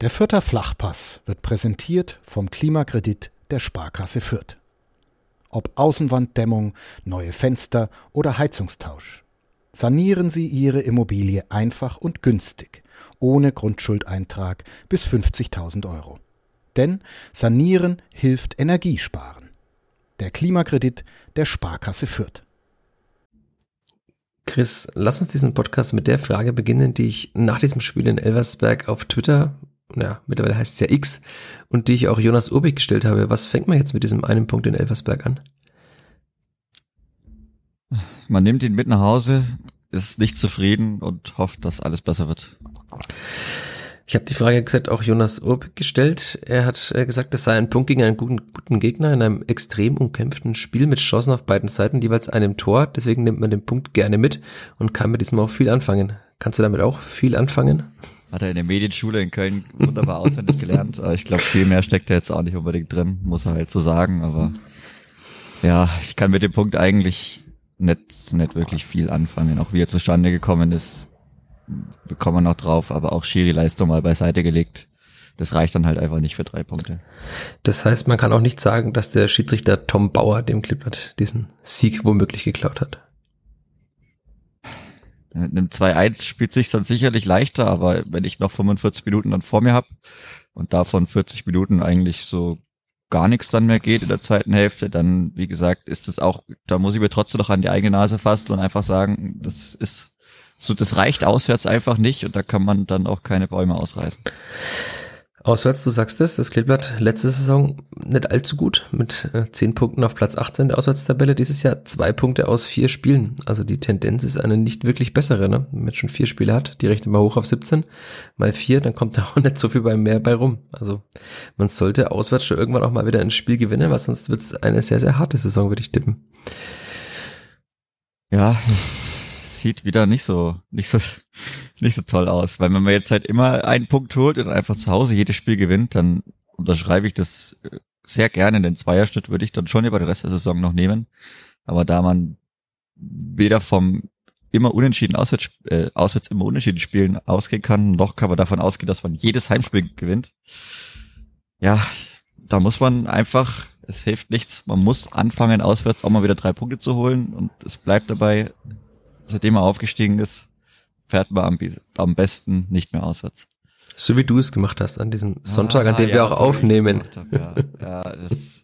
Der Fürther Flachpass wird präsentiert vom Klimakredit der Sparkasse Fürth. Ob Außenwanddämmung, neue Fenster oder Heizungstausch. Sanieren Sie Ihre Immobilie einfach und günstig, ohne Grundschuldeintrag bis 50.000 Euro. Denn Sanieren hilft Energiesparen. Der Klimakredit der Sparkasse Fürth. Chris, lass uns diesen Podcast mit der Frage beginnen, die ich nach diesem Spiel in Elversberg auf Twitter, ja, mittlerweile heißt es ja X, und die ich auch Jonas Urbig gestellt habe. Was fängt man jetzt mit diesem einen Punkt in Elversberg an? Man nimmt ihn mit nach Hause, ist nicht zufrieden und hofft, dass alles besser wird. Ich habe die Frage gesagt auch Jonas Urb gestellt. Er hat äh, gesagt, es sei ein Punkt gegen einen guten, guten Gegner in einem extrem umkämpften Spiel mit Chancen auf beiden Seiten, jeweils einem Tor. Deswegen nimmt man den Punkt gerne mit und kann mit diesem auch viel anfangen. Kannst du damit auch viel anfangen? Hat er in der Medienschule in Köln wunderbar auswendig gelernt. Ich glaube, viel mehr steckt er jetzt auch nicht unbedingt drin, muss er halt so sagen. Aber ja, ich kann mit dem Punkt eigentlich nicht, nicht wirklich viel anfangen. Auch wie er zustande gekommen ist, bekommen wir noch drauf, aber auch Schiri-Leistung mal beiseite gelegt. Das reicht dann halt einfach nicht für drei Punkte. Das heißt, man kann auch nicht sagen, dass der Schiedsrichter Tom Bauer dem Clipboard diesen Sieg womöglich geklaut hat. Mit einem 2-1 spielt sich dann sicherlich leichter, aber wenn ich noch 45 Minuten dann vor mir habe und davon 40 Minuten eigentlich so gar nichts dann mehr geht in der zweiten Hälfte, dann, wie gesagt, ist es auch, da muss ich mir trotzdem noch an die eigene Nase fassen und einfach sagen, das ist so, das reicht auswärts einfach nicht und da kann man dann auch keine Bäume ausreißen. Auswärts, du sagst es, das Kleeblatt letzte Saison nicht allzu gut mit äh, 10 Punkten auf Platz 18 der Auswärtstabelle. Dieses Jahr zwei Punkte aus vier Spielen. Also die Tendenz ist eine nicht wirklich bessere, ne? Wenn man schon vier Spiele hat, die rechnet mal hoch auf 17, mal vier, dann kommt da auch nicht so viel bei mehr bei rum. Also man sollte auswärts schon irgendwann auch mal wieder ein Spiel gewinnen, weil sonst wird es eine sehr, sehr harte Saison, würde ich tippen. Ja, sieht wieder nicht so, nicht so, nicht so toll aus. Weil wenn man jetzt halt immer einen Punkt holt und einfach zu Hause jedes Spiel gewinnt, dann unterschreibe ich das äh, sehr gerne. Den Zweierschnitt würde ich dann schon über den Rest der Saison noch nehmen. Aber da man weder vom immer unentschieden auswärts, äh, auswärts immer unentschieden spielen ausgehen kann, noch kann man davon ausgehen, dass man jedes Heimspiel gewinnt. Ja, da muss man einfach, es hilft nichts, man muss anfangen, auswärts auch mal wieder drei Punkte zu holen und es bleibt dabei, seitdem er aufgestiegen ist, fährt man am, am besten nicht mehr auswärts. So wie du es gemacht hast an diesem Sonntag, ah, an dem ja, wir auch so aufnehmen. Hab, ja. ja, das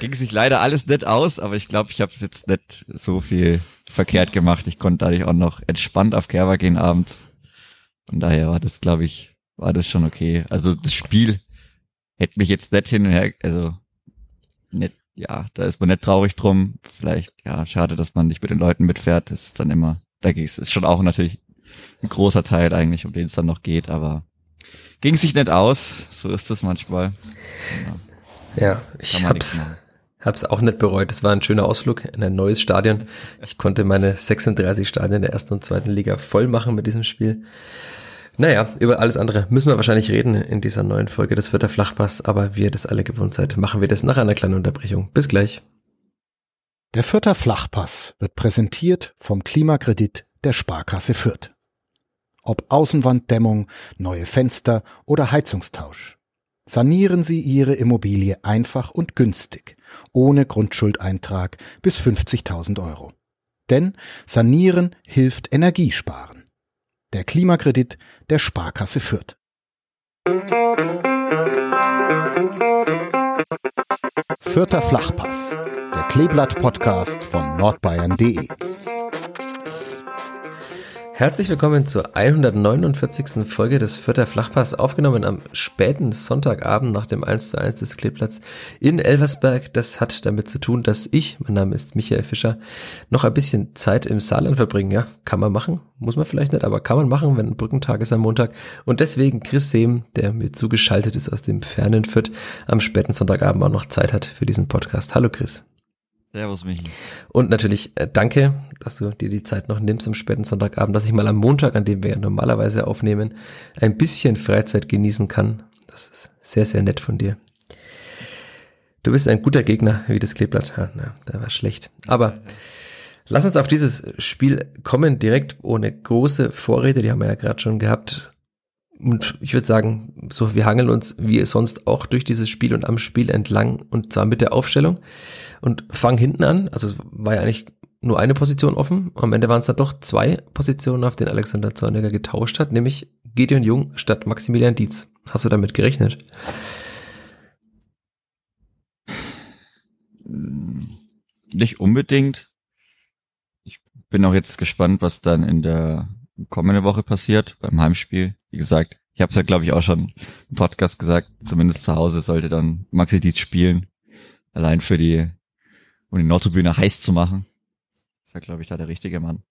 ging sich leider alles nicht aus, aber ich glaube, ich habe es jetzt nicht so viel verkehrt gemacht. Ich konnte dadurch auch noch entspannt auf Kerber gehen abends. Von daher war das, glaube ich, war das schon okay. Also das Spiel hätte mich jetzt nicht hin und her, also nicht ja, da ist man nicht traurig drum. Vielleicht, ja, schade, dass man nicht mit den Leuten mitfährt. Das ist dann immer, da ist es schon auch natürlich ein großer Teil eigentlich, um den es dann noch geht, aber ging sich nicht aus. So ist es manchmal. Ja, ja ich hab's, hab's auch nicht bereut. Es war ein schöner Ausflug in ein neues Stadion. Ich konnte meine 36 Stadien der ersten und zweiten Liga voll machen mit diesem Spiel. Naja, über alles andere müssen wir wahrscheinlich reden in dieser neuen Folge des Vierter Flachpass, aber wie ihr das alle gewohnt seid, machen wir das nach einer kleinen Unterbrechung. Bis gleich. Der Vierter Flachpass wird präsentiert vom Klimakredit der Sparkasse Fürth. Ob Außenwanddämmung, neue Fenster oder Heizungstausch. Sanieren Sie Ihre Immobilie einfach und günstig, ohne Grundschuldeintrag bis 50.000 Euro. Denn Sanieren hilft Energiesparen der Klimakredit der Sparkasse Fürth. Vierter Flachpass, der Kleeblatt-Podcast von nordbayern.de. Herzlich willkommen zur 149. Folge des Vierter Flachpass, aufgenommen am späten Sonntagabend nach dem 1 zu 1 des Kleeplatz in Elversberg. Das hat damit zu tun, dass ich, mein Name ist Michael Fischer, noch ein bisschen Zeit im Saarland verbringen. Ja, kann man machen, muss man vielleicht nicht, aber kann man machen, wenn ein Brückentag ist am Montag. Und deswegen Chris Sehm, der mir zugeschaltet ist aus dem fernen Fürth, am späten Sonntagabend auch noch Zeit hat für diesen Podcast. Hallo Chris. Servus, Michi. Und natürlich äh, danke, dass du dir die Zeit noch nimmst am späten Sonntagabend, dass ich mal am Montag, an dem wir ja normalerweise aufnehmen, ein bisschen Freizeit genießen kann. Das ist sehr, sehr nett von dir. Du bist ein guter Gegner, wie das Kleeblatt. Ja, na, der war schlecht. Aber lass uns auf dieses Spiel kommen, direkt ohne große Vorrede, die haben wir ja gerade schon gehabt. Und ich würde sagen, so, wir hangeln uns wie sonst auch durch dieses Spiel und am Spiel entlang und zwar mit der Aufstellung und fangen hinten an. Also es war ja eigentlich nur eine Position offen. Am Ende waren es dann doch zwei Positionen, auf denen Alexander Zorniger getauscht hat, nämlich Gideon Jung statt Maximilian Dietz. Hast du damit gerechnet? Nicht unbedingt. Ich bin auch jetzt gespannt, was dann in der kommenden Woche passiert beim Heimspiel. Wie gesagt, ich habe es ja, glaube ich, auch schon im Podcast gesagt, zumindest zu Hause sollte dann Maxi Dietz spielen. Allein für die, um die Nordtribüne heiß zu machen. Ist ja, glaube ich, da der richtige Mann.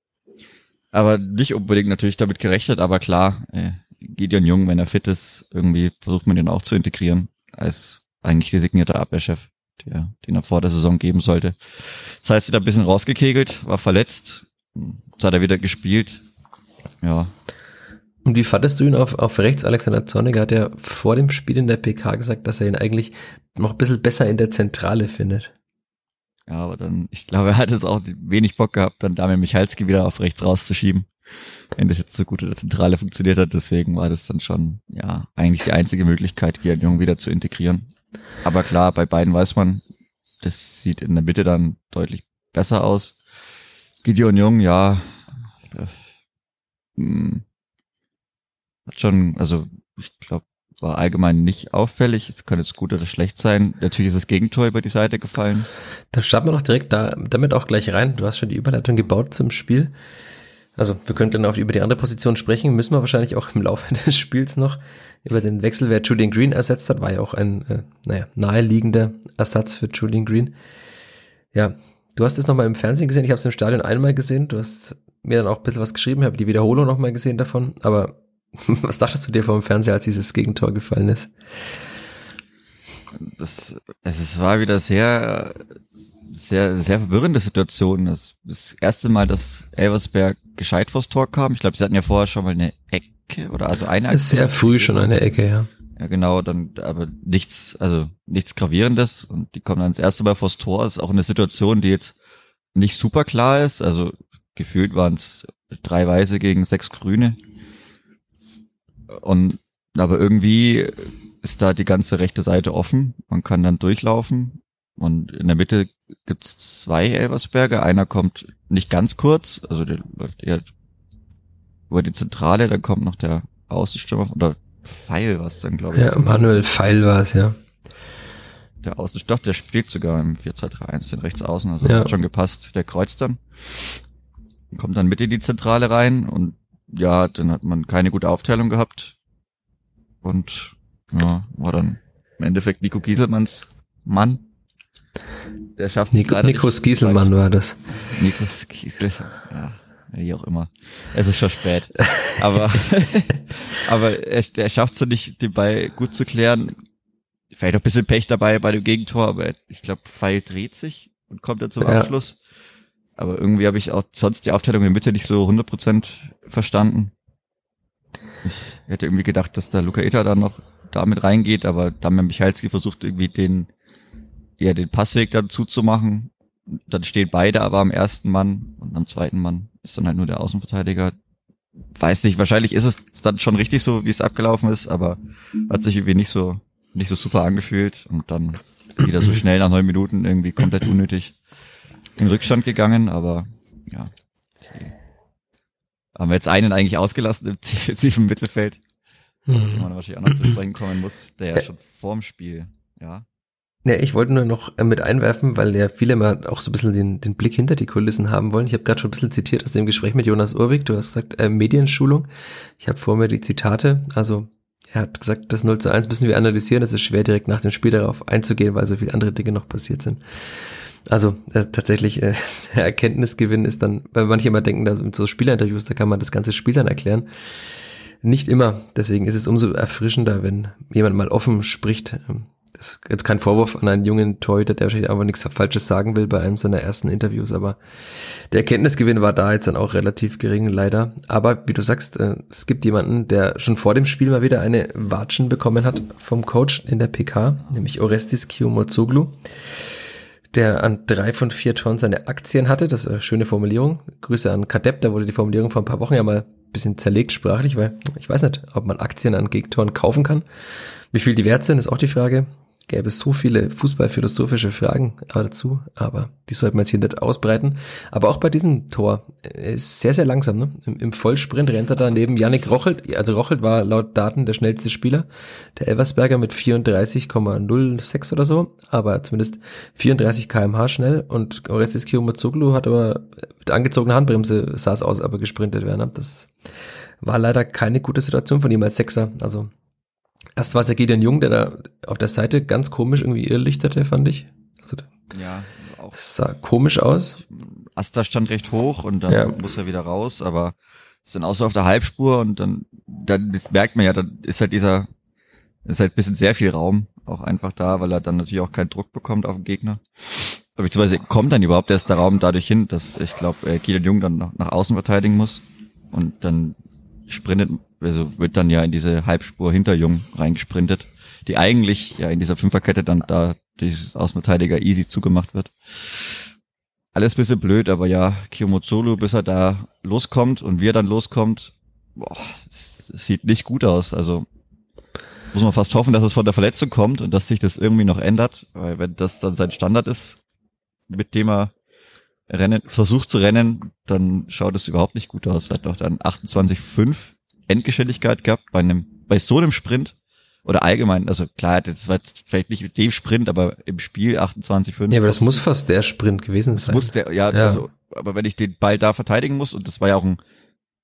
Aber nicht unbedingt natürlich damit gerechnet, aber klar, äh, Gideon Jung, wenn er fit ist, irgendwie versucht man den auch zu integrieren als eigentlich designierter Abwehrchef, der, den er vor der Saison geben sollte. Das heißt, er hat ein bisschen rausgekegelt, war verletzt, jetzt hat er wieder gespielt. Ja. Und wie fandest du ihn auf, auf rechts? Alexander Zorniger hat ja vor dem Spiel in der PK gesagt, dass er ihn eigentlich noch ein bisschen besser in der Zentrale findet. Ja, aber dann, ich glaube, er hat jetzt auch wenig Bock gehabt, dann Damian Michalski wieder auf rechts rauszuschieben. Wenn das jetzt so gut in der Zentrale funktioniert hat, deswegen war das dann schon, ja, eigentlich die einzige Möglichkeit, hier Jung wieder zu integrieren. Aber klar, bei beiden weiß man, das sieht in der Mitte dann deutlich besser aus. Gideon Jung, ja, äh, hm, hat schon, also ich glaube, war allgemein nicht auffällig. Es kann jetzt gut oder schlecht sein. Natürlich ist das Gegentor über die Seite gefallen. Da starten wir doch direkt da, damit auch gleich rein. Du hast schon die Überleitung gebaut zum Spiel. Also wir könnten dann auch über die andere Position sprechen, müssen wir wahrscheinlich auch im Laufe des Spiels noch über den Wechsel, wer Julian Green ersetzt hat, war ja auch ein, äh, naja, naheliegender Ersatz für Julian Green. Ja, du hast es nochmal im Fernsehen gesehen, ich habe es im Stadion einmal gesehen, du hast mir dann auch ein bisschen was geschrieben, habe die Wiederholung nochmal gesehen davon, aber Was dachtest du dir vor dem Fernseher, als dieses Gegentor gefallen ist? Das, es war wieder sehr, sehr, sehr verwirrende Situation. Das, das erste Mal, dass Elversberg gescheit vors Tor kam. Ich glaube, sie hatten ja vorher schon mal eine Ecke oder also eine Aktion. Sehr früh schon eine Ecke, ja. Ja, genau, dann, aber nichts, also nichts Gravierendes und die kommen dann das erste Mal vors Tor. Ist auch eine Situation, die jetzt nicht super klar ist. Also gefühlt waren es drei Weiße gegen sechs Grüne. Und aber irgendwie ist da die ganze rechte Seite offen. Man kann dann durchlaufen. Und in der Mitte gibt's zwei Elversberger. Einer kommt nicht ganz kurz, also der läuft eher über die Zentrale, dann kommt noch der Außenstürmer oder Pfeil, was dann, glaube ich. Ja, Manuel Pfeil war es, ja. Der Außenstürmer, der spielt sogar im 4-2-3-1 den rechts außen, also ja. hat schon gepasst. Der kreuzt dann. Kommt dann mit in die Zentrale rein und ja, dann hat man keine gute Aufteilung gehabt. Und ja, war dann im Endeffekt Nico Gieselmanns Mann. Der schafft Nico, Nikos Gieselmann war das. Nikos Giesel, ja, wie auch immer. Es ist schon spät. aber aber er, er schafft es nicht, den Ball gut zu klären. Vielleicht auch ein bisschen Pech dabei bei dem Gegentor, aber ich glaube, Pfeil dreht sich und kommt dann zum ja. Abschluss. Aber irgendwie habe ich auch sonst die Aufteilung in der Mitte nicht so 100% verstanden. Ich hätte irgendwie gedacht, dass da Luca Eta dann noch damit reingeht, aber Damian Michalski versucht irgendwie den, ja, den Passweg dann zuzumachen. Dann stehen beide aber am ersten Mann und am zweiten Mann ist dann halt nur der Außenverteidiger. Weiß nicht, wahrscheinlich ist es dann schon richtig so, wie es abgelaufen ist, aber hat sich irgendwie nicht so, nicht so super angefühlt und dann wieder so schnell nach neun Minuten irgendwie komplett unnötig in Rückstand gegangen, aber ja. Haben wir jetzt einen eigentlich ausgelassen im tiefen Mittelfeld, auf den man wahrscheinlich auch noch zu sprechen kommen muss, der ja schon vorm Spiel, ja. Ja, ich wollte nur noch äh, mit einwerfen, weil ja viele mal auch so ein bisschen den, den Blick hinter die Kulissen haben wollen. Ich habe gerade schon ein bisschen zitiert aus dem Gespräch mit Jonas Urbig. Du hast gesagt, äh, Medienschulung. Ich habe vor mir die Zitate. Also er hat gesagt, das 0 zu 1 müssen wir analysieren. Es ist schwer, direkt nach dem Spiel darauf einzugehen, weil so viele andere Dinge noch passiert sind. Also äh, tatsächlich äh, Erkenntnisgewinn ist dann, weil manche immer denken, dass mit so Spielerinterviews, da kann man das ganze Spiel dann erklären. Nicht immer. Deswegen ist es umso erfrischender, wenn jemand mal offen spricht. Ähm, ist jetzt kein Vorwurf an einen jungen Torhüter, der wahrscheinlich aber nichts Falsches sagen will bei einem seiner ersten Interviews, aber der Erkenntnisgewinn war da jetzt dann auch relativ gering, leider. Aber wie du sagst, äh, es gibt jemanden, der schon vor dem Spiel mal wieder eine Watschen bekommen hat vom Coach in der PK, nämlich Orestis Kiyomotsoglu der an drei von vier Tonnen seine Aktien hatte. Das ist eine schöne Formulierung. Grüße an Kadep, da wurde die Formulierung vor ein paar Wochen ja mal bisschen zerlegt sprachlich, weil ich weiß nicht, ob man Aktien an Gegentoren kaufen kann. Wie viel die wert sind, ist auch die Frage gäbe es so viele fußballphilosophische Fragen dazu, aber die sollten wir jetzt hier nicht ausbreiten. Aber auch bei diesem Tor er ist sehr, sehr langsam. Ne? Im, Im Vollsprint rennt er da neben Yannick Rochelt. Also Rochelt war laut Daten der schnellste Spieler. Der Elversberger mit 34,06 oder so, aber zumindest 34 kmh schnell. Und Orestes Kiyomazoglu hat aber mit angezogener Handbremse sah es aus, aber gesprintet werden. Das war leider keine gute Situation von ihm als Sechser. Also Erst war es ja Gideon Jung, der da auf der Seite ganz komisch irgendwie irrlichterte, fand ich. Also, ja, auch. Das sah komisch aus. Asta stand recht hoch und dann ja. muss er wieder raus, aber ist dann auch so auf der Halbspur und dann, dann merkt man ja, dann ist halt dieser, ist halt ein bisschen sehr viel Raum auch einfach da, weil er dann natürlich auch keinen Druck bekommt auf den Gegner. Beziehungsweise kommt dann überhaupt erst der Raum dadurch hin, dass ich glaube, äh, Gideon Jung dann nach, nach außen verteidigen muss und dann sprintet, also wird dann ja in diese Halbspur hinter Jung reingesprintet, die eigentlich ja in dieser Fünferkette dann da dieses Außenverteidiger easy zugemacht wird. Alles bisschen blöd, aber ja, Kiyomozolu, bis er da loskommt und wie er dann loskommt, boah, sieht nicht gut aus. Also muss man fast hoffen, dass es von der Verletzung kommt und dass sich das irgendwie noch ändert, weil wenn das dann sein Standard ist, mit dem er rennen, versucht zu rennen, dann schaut es überhaupt nicht gut aus. Hat doch dann 28,5 Endgeschwindigkeit gehabt bei einem, bei so einem Sprint oder allgemein, also klar, das war jetzt vielleicht nicht mit dem Sprint, aber im Spiel 28,5. Ja, aber das muss fast der Sprint gewesen sein. Das muss der, ja, ja, also, aber wenn ich den Ball da verteidigen muss und das war ja auch ein,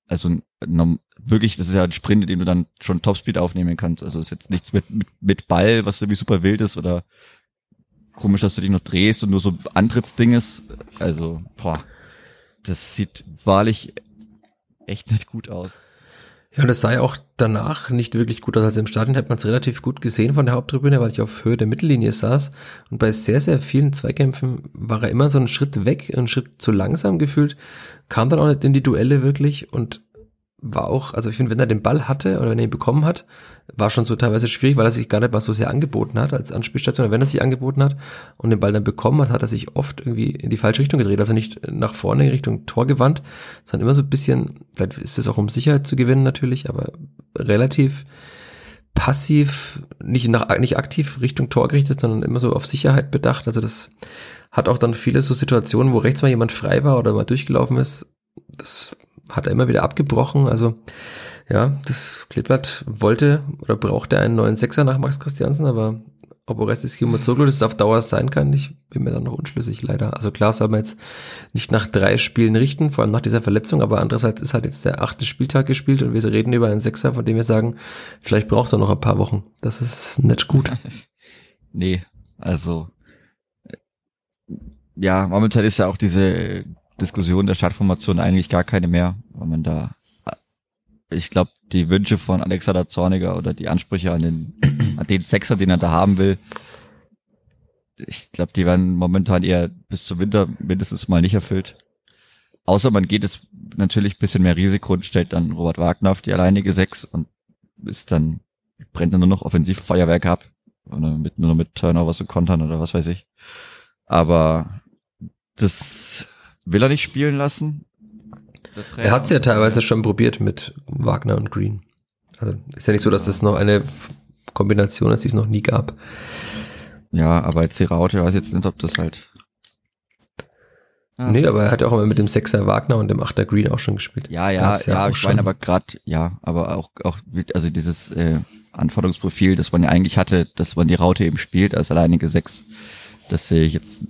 also ein, wirklich, das ist ja ein Sprint, in dem du dann schon Topspeed aufnehmen kannst. Also ist jetzt nichts mit, mit, mit Ball, was irgendwie super wild ist oder komisch, dass du dich noch drehst und nur so Antrittsding ist. Also, boah, das sieht wahrlich echt nicht gut aus. Ja, und es sah ja auch danach nicht wirklich gut aus. Also im Stadion hat man es relativ gut gesehen von der Haupttribüne, weil ich auf Höhe der Mittellinie saß. Und bei sehr, sehr vielen Zweikämpfen war er immer so einen Schritt weg, einen Schritt zu langsam gefühlt, kam dann auch nicht in die Duelle wirklich und war auch, also ich finde, wenn er den Ball hatte oder wenn er ihn bekommen hat, war schon so teilweise schwierig, weil er sich gar nicht mal so sehr angeboten hat als Anspielstation. Wenn er sich angeboten hat und den Ball dann bekommen hat, hat er sich oft irgendwie in die falsche Richtung gedreht. Also nicht nach vorne in Richtung Tor gewandt, sondern immer so ein bisschen, vielleicht ist es auch um Sicherheit zu gewinnen natürlich, aber relativ passiv, nicht, nach, nicht aktiv Richtung Tor gerichtet, sondern immer so auf Sicherheit bedacht. Also das hat auch dann viele so Situationen, wo rechts mal jemand frei war oder mal durchgelaufen ist. Das hat er immer wieder abgebrochen. Also ja, das Kleeblatt wollte oder brauchte einen neuen Sechser nach Max Christiansen, aber ob Orestes Kimozoglu das auf Dauer sein kann, ich bin mir da noch unschlüssig leider. Also klar soll man jetzt nicht nach drei Spielen richten, vor allem nach dieser Verletzung, aber andererseits ist halt jetzt der achte Spieltag gespielt und wir reden über einen Sechser, von dem wir sagen, vielleicht braucht er noch ein paar Wochen. Das ist nicht gut. nee, also ja, momentan ist ja auch diese Diskussion der Startformation eigentlich gar keine mehr, weil man da, ich glaube, die Wünsche von Alexander Zorniger oder die Ansprüche an den, an den Sechser, den er da haben will, ich glaube, die werden momentan eher bis zum Winter mindestens mal nicht erfüllt. Außer man geht es natürlich bisschen mehr Risiko und stellt dann Robert Wagner auf die alleinige Sechs und ist dann, brennt dann nur noch Offensivfeuerwerk ab. Oder mit, nur mit Turnovers und Kontern oder was weiß ich. Aber das will er nicht spielen lassen. Er hat es ja teilweise schon probiert mit Wagner und Green. Also ist ja nicht so, dass das noch eine Kombination ist, die es noch nie gab. Ja, aber jetzt die Raute weiß jetzt nicht, ob das halt. Ah. Nee, aber er hat ja auch immer mit dem Sechser Wagner und dem Achter Green auch schon gespielt. Ja, ja, ja, ja ich meine aber gerade, ja, aber auch, auch, also dieses äh, Anforderungsprofil, das man ja eigentlich hatte, dass man die Raute eben spielt als alleinige Sechs, das sehe ich jetzt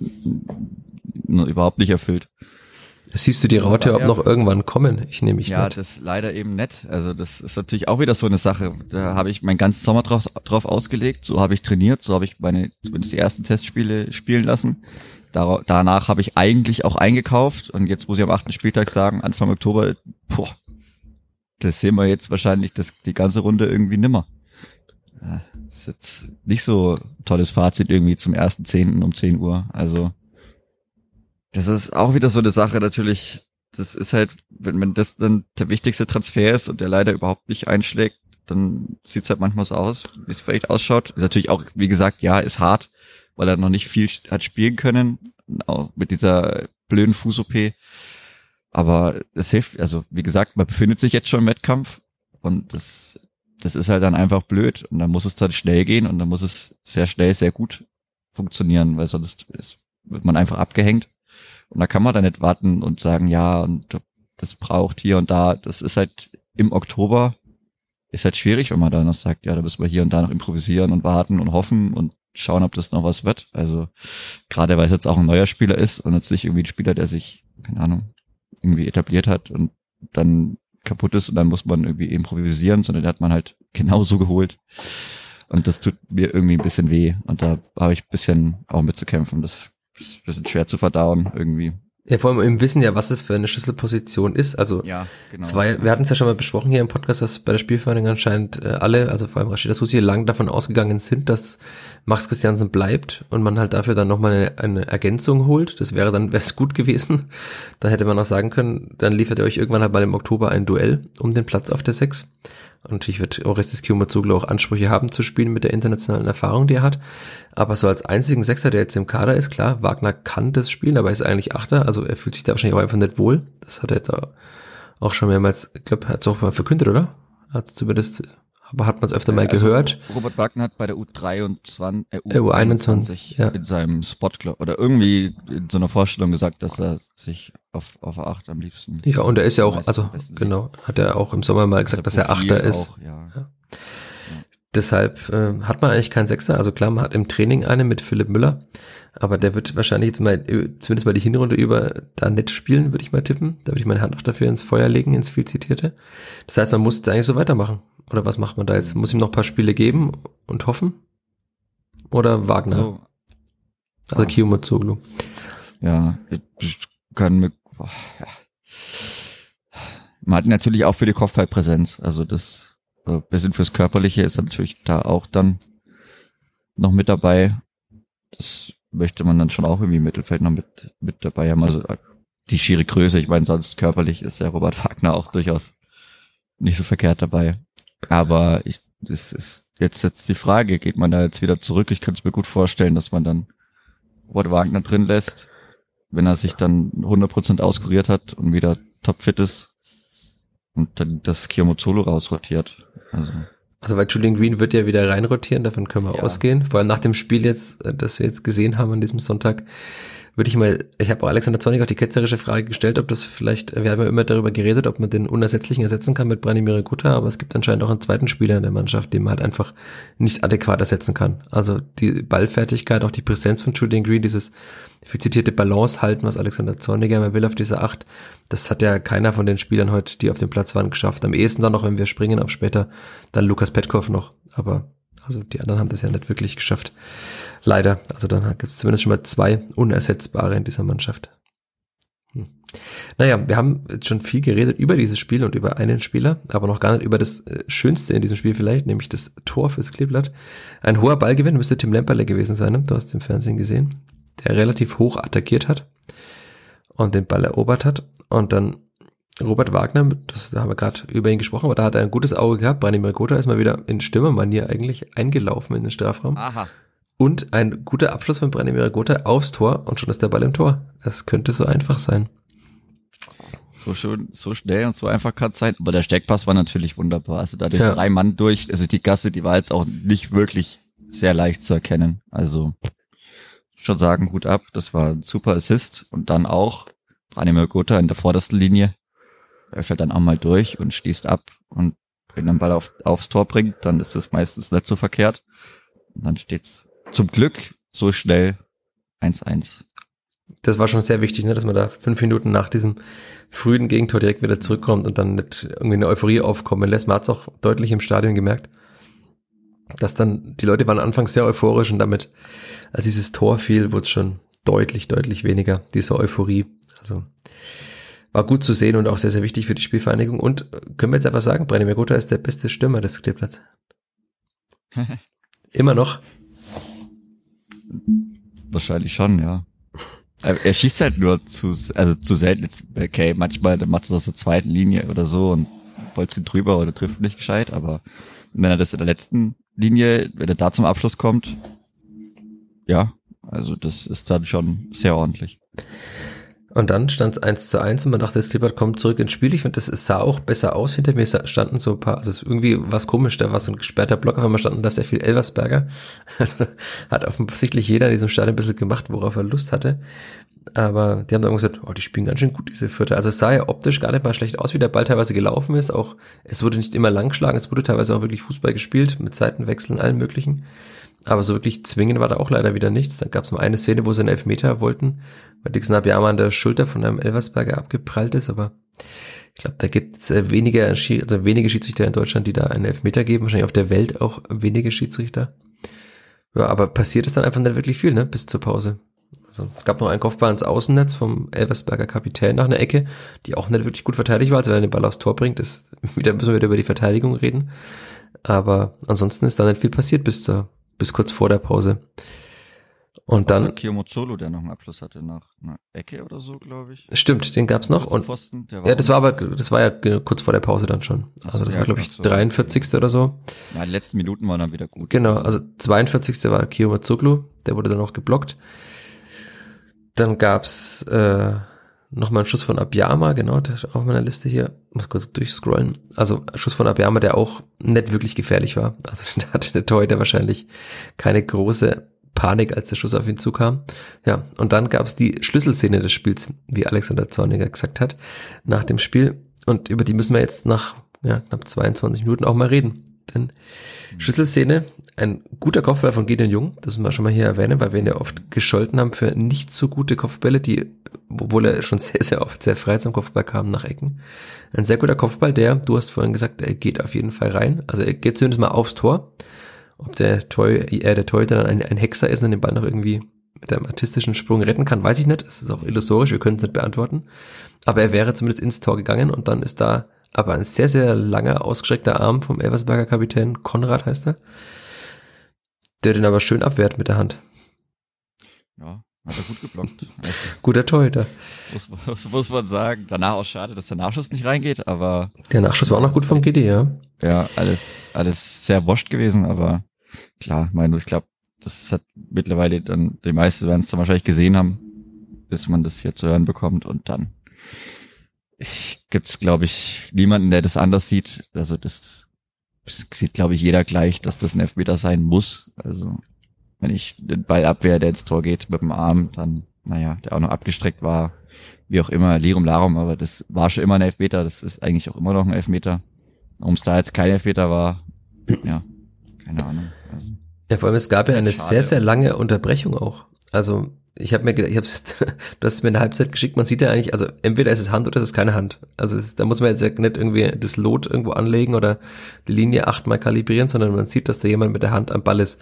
überhaupt nicht erfüllt. Siehst du die Raute überhaupt noch irgendwann kommen? Ich nehme mich Ja, mit. das leider eben nicht. Also das ist natürlich auch wieder so eine Sache. Da habe ich meinen ganzen Sommer drauf, drauf ausgelegt. So habe ich trainiert. So habe ich meine zumindest die ersten Testspiele spielen lassen. Dar danach habe ich eigentlich auch eingekauft. Und jetzt muss ich am achten Spieltag sagen, Anfang Oktober, boah, das sehen wir jetzt wahrscheinlich das, die ganze Runde irgendwie nimmer. Ja, ist jetzt nicht so tolles Fazit irgendwie zum ersten Zehnten um 10 Uhr. Also das ist auch wieder so eine Sache natürlich. Das ist halt, wenn, wenn das dann der wichtigste Transfer ist und der leider überhaupt nicht einschlägt, dann sieht's halt manchmal so aus, wie es vielleicht ausschaut. Ist natürlich auch, wie gesagt, ja, ist hart, weil er noch nicht viel hat spielen können, auch mit dieser blöden Fuß-OP. aber es hilft, also wie gesagt, man befindet sich jetzt schon im Wettkampf und das, das ist halt dann einfach blöd und dann muss es dann schnell gehen und dann muss es sehr schnell, sehr gut funktionieren, weil sonst ist, wird man einfach abgehängt und da kann man dann nicht warten und sagen, ja, und das braucht hier und da, das ist halt im Oktober ist halt schwierig, wenn man da noch sagt, ja, da müssen wir hier und da noch improvisieren und warten und hoffen und schauen, ob das noch was wird. Also gerade weil es jetzt auch ein neuer Spieler ist und jetzt nicht irgendwie ein Spieler, der sich, keine Ahnung, irgendwie etabliert hat und dann kaputt ist und dann muss man irgendwie improvisieren, sondern der hat man halt genauso geholt. Und das tut mir irgendwie ein bisschen weh. Und da habe ich ein bisschen auch mitzukämpfen. Das ist bisschen schwer zu verdauen irgendwie. Ja, vor allem im Wissen ja, was es für eine Schlüsselposition ist. Also Ja, genau. Zwei, wir hatten es ja schon mal besprochen hier im Podcast, dass bei der Spielvereinigung anscheinend äh, alle, also vor allem Rashida Susi, lang davon ausgegangen sind, dass Max Christiansen bleibt und man halt dafür dann nochmal eine, eine Ergänzung holt. Das wäre dann, wäre es gut gewesen. Dann hätte man auch sagen können, dann liefert ihr euch irgendwann halt mal im Oktober ein Duell um den Platz auf der Sechs. Und natürlich wird Orestes Kiyomazoglu auch Ansprüche haben zu spielen mit der internationalen Erfahrung, die er hat. Aber so als einzigen Sechser, der jetzt im Kader ist, klar, Wagner kann das spielen, aber er ist eigentlich Achter, also er fühlt sich da wahrscheinlich auch einfach nicht wohl. Das hat er jetzt auch, auch schon mehrmals, ich glaube, hat es auch mal verkündet, oder? Hat es zumindest, aber hat man es öfter mal Also, gehört. Robert Wagner hat bei der U23, äh, Äh, U21, ja. in seinem Spot oder irgendwie in so einer Vorstellung gesagt, dass er sich auf, auf der 8 am liebsten. Ja, und er ist ja auch, also genau, hat er auch im Sommer mal gesagt, dass er Achter ist. Auch, ja. Deshalb äh, hat man eigentlich keinen Sechser. Also klar, man hat im Training einen mit Philipp Müller, aber der wird wahrscheinlich jetzt mal, äh, zumindest mal die Hinrunde über, da nicht spielen, würde ich mal tippen. Da würde ich meine Hand auch dafür ins Feuer legen, ins viel zitierte. Das heißt, man muss jetzt eigentlich so weitermachen. Oder was macht man da jetzt? Muss ihm noch ein paar Spiele geben und hoffen? Oder Wagner? So, also Kiyomazoglu. ja, ich kann mir, boah, ja. Man hat natürlich auch für die Kopfballpräsenz, also das äh, bisschen fürs Körperliche ist natürlich da auch dann noch mit dabei. Das möchte man dann schon auch irgendwie im Mittelfeld noch mit, mit dabei haben. Also äh, die schiere Größe, ich meine, sonst körperlich ist der Robert Wagner auch durchaus nicht so verkehrt dabei. Aber ich, das ist jetzt jetzt die Frage, geht man da jetzt wieder zurück? Ich könnte es mir gut vorstellen, dass man dann Robert Wagner drin lässt, wenn er sich dann 100% auskuriert hat und wieder topfit ist und dann das Kiyomozolo rausrotiert. Also Also weil Julian Green wird ja wieder reinrotieren, davon können wir Ja. ausgehen. Vor allem nach dem Spiel jetzt, äh, das wir jetzt gesehen haben an diesem Sonntag, würde ich mal, ich habe auch Alexander Zornig auch die ketzerische Frage gestellt, ob das vielleicht, wir haben ja immer darüber geredet, ob man den Unersetzlichen ersetzen kann mit Branimir Gutta, aber es gibt anscheinend auch einen zweiten Spieler in der Mannschaft, den man halt einfach nicht adäquat ersetzen kann. Also die Ballfertigkeit, auch die Präsenz von Julian Green, dieses viel zitierte Balance halten, was Alexander Zorniger immer will auf dieser Acht, das hat ja keiner von den Spielern heute, die auf dem Platz waren, geschafft. Am ehesten dann noch, wenn wir springen auf später, dann Lukas Petkov noch, aber also die anderen haben das ja nicht wirklich geschafft. Leider. Also dann gibt es zumindest schon mal zwei Unersetzbare in dieser Mannschaft. Hm. Naja, wir haben jetzt schon viel geredet über dieses Spiel und über einen Spieler, aber noch gar nicht über das äh, Schönste in diesem Spiel vielleicht, nämlich das Tor fürs Kleeblatt. Ein hoher Ballgewinn müsste Tim Lemperle gewesen sein, ne? du hast es im Fernsehen gesehen, der relativ hoch attackiert hat und den Ball erobert hat und dann Robert Wagner, das, da haben wir gerade über ihn gesprochen, aber da hat er ein gutes Auge gehabt. Branimir Gotha ist mal wieder in Stürmermanier eigentlich eingelaufen in den Strafraum. Aha. Und ein guter Abschluss von Branimir Gotha aufs Tor und schon ist der Ball im Tor. Es könnte so einfach sein. So schön, so schnell und so einfach kann es sein. Aber der Steckpass war natürlich wunderbar. Also da den Ja. drei Mann durch, also die Gasse, die war jetzt auch nicht wirklich sehr leicht zu erkennen. Also schon sagen, gut ab. Das war ein super Assist. Und dann auch Branimir Gotha in der vordersten Linie. Er fällt dann auch mal durch und schließt ab. Und wenn er den Ball auf, aufs Tor bringt, dann ist es meistens nicht so verkehrt. Und dann steht's zum Glück so schnell 1-1. Das war schon sehr wichtig, ne, dass man da fünf Minuten nach diesem frühen Gegentor direkt wieder zurückkommt und dann nicht irgendwie eine Euphorie aufkommen lässt. Man hat es auch deutlich im Stadion gemerkt, dass dann die Leute waren anfangs sehr euphorisch und damit, als dieses Tor fiel, wurde es schon deutlich, deutlich weniger, diese Euphorie. Also war gut zu sehen und auch sehr, sehr wichtig für die Spielvereinigung. Und äh, können wir jetzt einfach sagen, Branimir Gotha ist der beste Stürmer des Kleeblatts. Immer noch. Wahrscheinlich schon, ja. Er, er schießt halt nur zu, also zu selten. Okay, manchmal dann macht es aus der zweiten Linie oder so und bolzt ihn drüber oder trifft nicht gescheit, aber wenn er das in der letzten Linie, wenn er da zum Abschluss kommt, ja, also das ist dann schon sehr ordentlich. Und dann stand es 1 zu 1 und man dachte, das Klippert kommt zurück ins Spiel. Ich finde, das sah auch besser aus. Hinter mir standen so ein paar, also irgendwie was komisch, da war so ein gesperrter Block, aber man standen da sehr viel Elversberger. Also hat offensichtlich jeder in diesem Stadion ein bisschen gemacht, worauf er Lust hatte. Aber die haben dann gesagt, oh, die spielen ganz schön gut, diese Vierte. Also es sah ja optisch gar nicht mal schlecht aus, wie der Ball teilweise gelaufen ist. Auch es wurde nicht immer langschlagen, es wurde teilweise auch wirklich Fußball gespielt, mit Seitenwechseln, allen möglichen. Aber so wirklich zwingend war da auch leider wieder nichts. Dann gab es mal eine Szene, wo sie einen Elfmeter wollten, weil Dixon Abiyama an der Schulter von einem Elversberger abgeprallt ist, aber ich glaube, da gibt es äh, weniger, also wenige Schiedsrichter in Deutschland, die da einen Elfmeter geben, wahrscheinlich auf der Welt auch wenige Schiedsrichter. Ja, aber passiert ist dann einfach nicht wirklich viel, ne, bis zur Pause. Also es gab noch einen Kopfball ins Außennetz vom Elversberger Kapitän nach einer Ecke, die auch nicht wirklich gut verteidigt war. Also wenn er den Ball aufs Tor bringt, ist, wieder, müssen wir wieder über die Verteidigung reden. Aber ansonsten ist da nicht viel passiert bis zur, bis kurz vor der Pause. Und dann. Also Kiyomozolo, der noch einen Abschluss hatte nach einer Ecke oder so, glaube ich. Stimmt, den gab's noch. Und, Pfosten, ja, das war aber, das war ja kurz vor der Pause dann schon. Also das ja, war, glaube ich, so 43. oder so. Ja, die letzten Minuten waren dann wieder gut. Genau, also 42. war Kiyomozoglu, der wurde dann auch geblockt. Dann gab's äh, nochmal einen Schuss von Abiyama, genau, der ist auf meiner Liste hier. Muss kurz durchscrollen. Also Schuss von Abiyama, der auch nicht wirklich gefährlich war. Also da hatte der Torhüter wahrscheinlich keine große Panik, als der Schuss auf ihn zukam. Ja, und dann gab's die Schlüsselszene des Spiels, wie Alexander Zorniger gesagt hat, nach dem Spiel. Und über die müssen wir jetzt nach ja, knapp 22 Minuten auch mal reden. Denn Schlüsselszene, ein guter Kopfball von Gideon Jung, das müssen wir schon mal hier erwähnen, weil wir ihn ja oft gescholten haben für nicht so gute Kopfbälle, die, obwohl er schon sehr, sehr oft sehr frei zum Kopfball kam nach Ecken. Ein sehr guter Kopfball, der, du hast vorhin gesagt, er geht auf jeden Fall rein. Also er geht zumindest mal aufs Tor. Ob der Tor, äh, der Torhüter dann ein, ein Hexer ist und den Ball noch irgendwie mit einem artistischen Sprung retten kann, weiß ich nicht. Es ist auch illusorisch, wir können es nicht beantworten. Aber er wäre zumindest ins Tor gegangen und dann ist da aber ein sehr, sehr langer, ausgestreckter Arm vom Elversberger Kapitän, Konrad heißt er, der den aber schön abwehrt mit der Hand. Ja, hat er gut geblockt. Also, Guter Torhüter. Muss, muss, muss man sagen. Danach auch schade, dass der Nachschuss nicht reingeht, aber. Der Nachschuss war auch noch gut vom GD, ja. Ja, alles, alles sehr wascht gewesen, aber klar, meine, ich glaube, das hat mittlerweile dann, die meisten werden es dann wahrscheinlich gesehen haben, bis man das hier zu hören bekommt und dann gibt's, glaube ich, niemanden, der das anders sieht. Also das sieht, glaube ich, jeder gleich, dass das ein Elfmeter sein muss. Also wenn ich den Ball abwehr, der ins Tor geht mit dem Arm, dann, naja, der auch noch abgestreckt war, wie auch immer, Lirum Larum, aber das war schon immer ein Elfmeter, das ist eigentlich auch immer noch ein Elfmeter. Warum es da jetzt kein Elfmeter war, ja, keine Ahnung. Also, ja, vor allem es gab ja eine schade. sehr, sehr lange Unterbrechung auch. Also ich habe mir gedacht, ich hab's, du hast mir eine Halbzeit geschickt, man sieht ja eigentlich, also entweder ist es Hand oder ist es ist keine Hand. Also es, da muss man jetzt ja nicht irgendwie das Lot irgendwo anlegen oder die Linie achtmal kalibrieren, sondern man sieht, dass da jemand mit der Hand am Ball ist.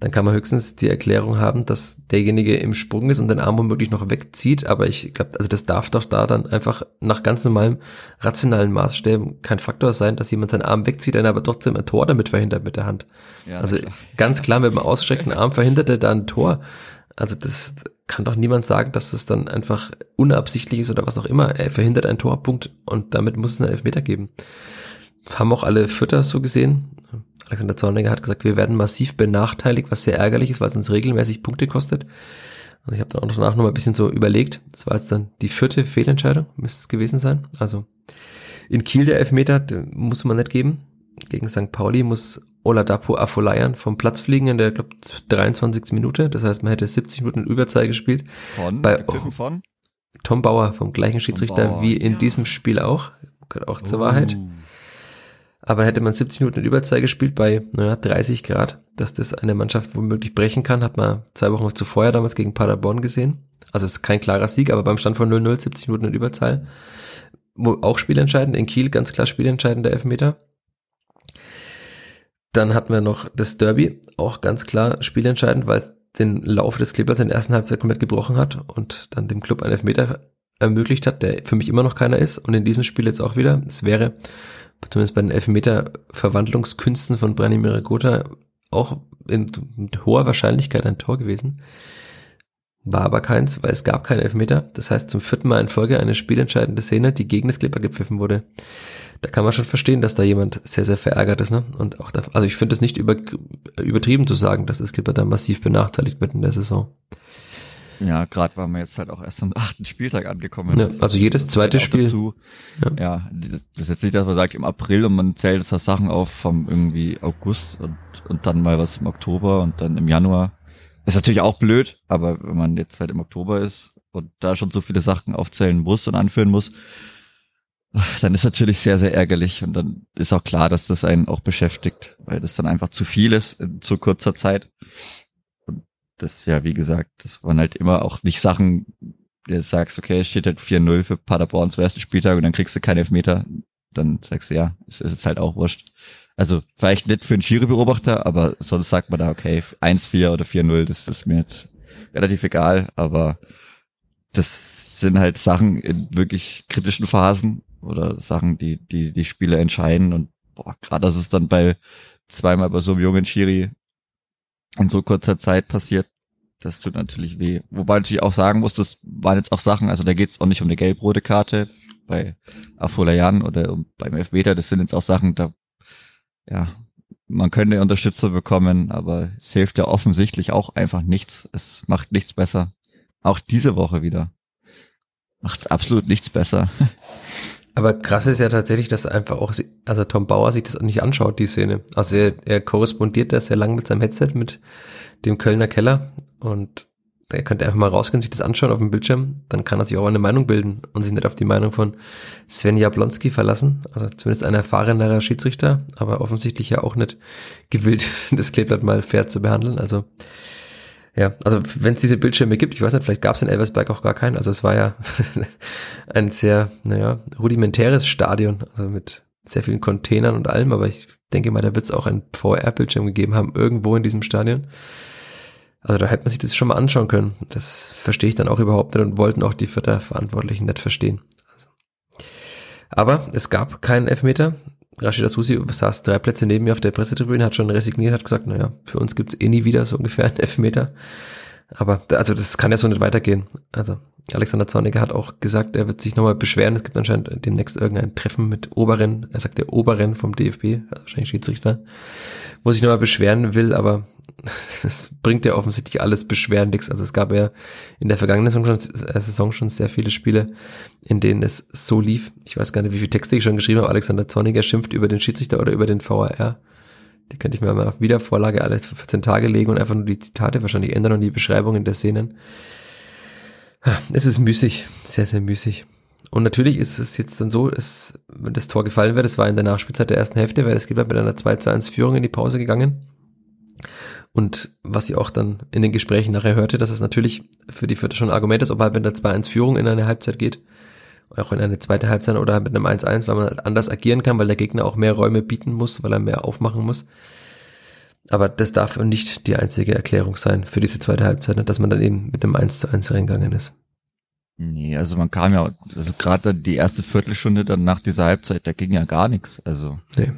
Dann kann man höchstens die Erklärung haben, dass derjenige im Sprung ist und den Arm womöglich noch wegzieht, aber ich glaube, also das darf doch da dann einfach nach ganz normalem rationalen Maßstäben kein Faktor sein, dass jemand seinen Arm wegzieht, dann aber trotzdem ein Tor damit verhindert mit der Hand. Ja, also klar. ganz klar mit dem ausgestreckten Arm verhindert er da ein Tor. Also das kann doch niemand sagen, dass das dann einfach unabsichtlich ist oder was auch immer. Er verhindert einen Torpunkt und damit muss es einen Elfmeter geben. Haben auch alle Fütter so gesehen. Alexander Zorniger hat gesagt, wir werden massiv benachteiligt, was sehr ärgerlich ist, weil es uns regelmäßig Punkte kostet. Also ich habe dann auch danach noch mal ein bisschen so überlegt. Das war jetzt dann die vierte Fehlentscheidung, müsste es gewesen sein. Also in Kiel der Elfmeter muss man nicht geben. Gegen St. Pauli muss Oladapo Afolayan vom Platz fliegen in der, glaube 23. Minute. Das heißt, man hätte 70 Minuten Überzahl gespielt. Von? Bei, von? Tom Bauer vom gleichen Schiedsrichter Bauer, wie in ja. diesem Spiel auch. Gehört auch zur uh. Wahrheit. Aber hätte man 70 Minuten in Überzahl gespielt bei naja, 30 Grad, dass das eine Mannschaft womöglich brechen kann, hat man zwei Wochen zuvor ja damals gegen Paderborn gesehen. Also es ist kein klarer Sieg, aber beim Stand von 0-0, 70 Minuten in Überzahl. Auch spielentscheidend, in Kiel ganz klar spielentscheidender Elfmeter. Dann hatten wir noch das Derby, auch ganz klar spielentscheidend, weil es den Lauf des Clippers in der ersten Halbzeit komplett gebrochen hat und dann dem Club einen Elfmeter ermöglicht hat, der für mich immer noch keiner ist und in diesem Spiel jetzt auch wieder. Es wäre zumindest bei den Elfmeter-Verwandlungskünsten von Branimir Gotha auch in, mit hoher Wahrscheinlichkeit ein Tor gewesen. War aber keins, weil es gab keinen Elfmeter. Das heißt zum vierten Mal in Folge eine spielentscheidende Szene, die gegen das Clipper gepfiffen wurde da kann man schon verstehen, dass da jemand sehr, sehr verärgert ist. Ne? Und auch da, also ich finde es nicht über, übertrieben zu sagen, dass das Skipper da massiv benachteiligt wird in der Saison. Ja, gerade waren wir jetzt halt auch erst am achten Spieltag angekommen. Ja, also jedes zweite Spiel. Dazu. Ja. Ja. das das ist jetzt nicht, dass man sagt im April und man zählt jetzt Sachen auf vom irgendwie August und, und dann mal was im Oktober und dann im Januar. Ist natürlich auch blöd, aber wenn man jetzt halt im Oktober ist und da schon so viele Sachen aufzählen muss und anführen muss, dann ist natürlich sehr, sehr ärgerlich und dann ist auch klar, dass das einen auch beschäftigt, weil das dann einfach zu viel ist in zu kurzer Zeit. Und das ja, wie gesagt, das waren halt immer auch nicht Sachen, du sagst, okay, es steht halt 4-0 für Paderborn zum ersten Spieltag und dann kriegst du keinen Elfmeter. Dann sagst du, ja, es ist jetzt halt auch wurscht. Also vielleicht nicht für einen Schiri-Beobachter, aber sonst sagt man da, okay, 1-4 oder 4-0, das ist mir jetzt relativ egal, aber das sind halt Sachen in wirklich kritischen Phasen oder Sachen, die die die Spiele entscheiden und boah, gerade dass es dann bei zweimal bei so einem jungen Schiri in so kurzer Zeit passiert, das tut natürlich weh. Wobei natürlich auch sagen muss, das waren jetzt auch Sachen, also da geht's auch nicht um eine gelb-rote Karte bei Afolayan oder beim Elfmeter, das sind jetzt auch Sachen, da ja, man könnte Unterstützer bekommen, aber es hilft ja offensichtlich auch einfach nichts. Es macht nichts besser. Auch diese Woche wieder. Macht's absolut nichts besser. Aber krass ist ja tatsächlich, dass einfach auch, also Tom Bauer sich das nicht anschaut, die Szene. Also er, er korrespondiert da sehr lang mit seinem Headset mit dem Kölner Keller und er könnte einfach mal rausgehen, sich das anschauen auf dem Bildschirm, dann kann er sich auch eine Meinung bilden und sich nicht auf die Meinung von Sven Jablonski verlassen, also zumindest ein erfahrenerer Schiedsrichter, aber offensichtlich ja auch nicht gewillt, das Kleeblatt mal fair zu behandeln, also ja, also wenn es diese Bildschirme gibt, ich weiß nicht, vielleicht gab es in Elversberg auch gar keinen. Also es war ja ein sehr, naja, rudimentäres Stadion, also mit sehr vielen Containern und allem, aber ich denke mal, da wird es auch ein VR-Bildschirm gegeben haben, irgendwo in diesem Stadion. Also da hätte man sich das schon mal anschauen können. Das verstehe ich dann auch überhaupt nicht und wollten auch die Verantwortlichen nicht verstehen. Also. Aber es gab keinen Elfmeter. Rashida Susi saß drei Plätze neben mir auf der Pressetribüne, hat schon resigniert, hat gesagt, naja, für uns gibt's eh nie wieder so ungefähr einen Elfmeter. Aber also das kann ja so nicht weitergehen. Also Alexander Zorniger hat auch gesagt, er wird sich nochmal beschweren. Es gibt anscheinend demnächst irgendein Treffen mit Oberen, er sagt der Oberen vom DFB, also wahrscheinlich Schiedsrichter, wo sich nochmal beschweren will, aber es bringt ja offensichtlich alles Beschweren nichts. Also es gab ja in der vergangenen Saison schon, äh, Saison schon sehr viele Spiele, in denen es so lief. Ich weiß gar nicht, wie viele Texte ich schon geschrieben habe. Alexander Zorniger schimpft über den Schiedsrichter oder über den VAR. Die könnte ich mir mal auf Wiedervorlage alles für 14 Tage legen und einfach nur die Zitate wahrscheinlich ändern und die Beschreibungen der Szenen. Es ist müßig, sehr, sehr müßig. Und natürlich ist es jetzt dann so, es, wenn das Tor gefallen wäre, das war in der Nachspielzeit der ersten Hälfte, wäre es mit einer 2 zu 1 Führung in die Pause gegangen. Und was ich auch dann in den Gesprächen nachher hörte, dass es natürlich für die Vierte schon ein Argument ist, ob halt mit einer 2-1 Führung in eine Halbzeit geht, auch in eine zweite Halbzeit oder mit einem 1-1, weil man halt anders agieren kann, weil der Gegner auch mehr Räume bieten muss, weil er mehr aufmachen muss. Aber das darf nicht die einzige Erklärung sein für diese zweite Halbzeit, ne, dass man dann eben mit einem 1 zu 1 reingegangen ist. Nee, also man kam ja, also gerade die erste Viertelstunde dann nach dieser Halbzeit, da ging ja gar nichts. Also Nee.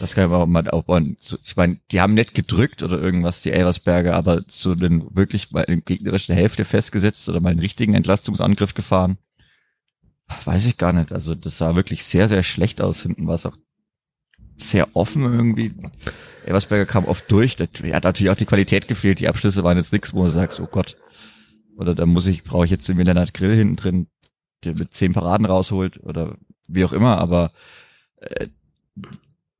das kann man auch mal aufbauen. So, Ich meine, die haben nicht gedrückt oder irgendwas, die Elversberger, aber so den wirklich mal in gegnerischen Hälfte festgesetzt oder mal einen richtigen Entlastungsangriff gefahren. Weiß ich gar nicht. Also das sah wirklich sehr, sehr schlecht aus. Hinten war es auch sehr offen irgendwie. Elversberger kam oft durch. Da hat natürlich auch die Qualität gefehlt. Die Abschlüsse waren jetzt nichts, wo du sagst, oh Gott. Oder da muss ich, brauche ich jetzt den Lennart Grill hinten drin, der mit zehn Paraden rausholt oder wie auch immer. Aber äh,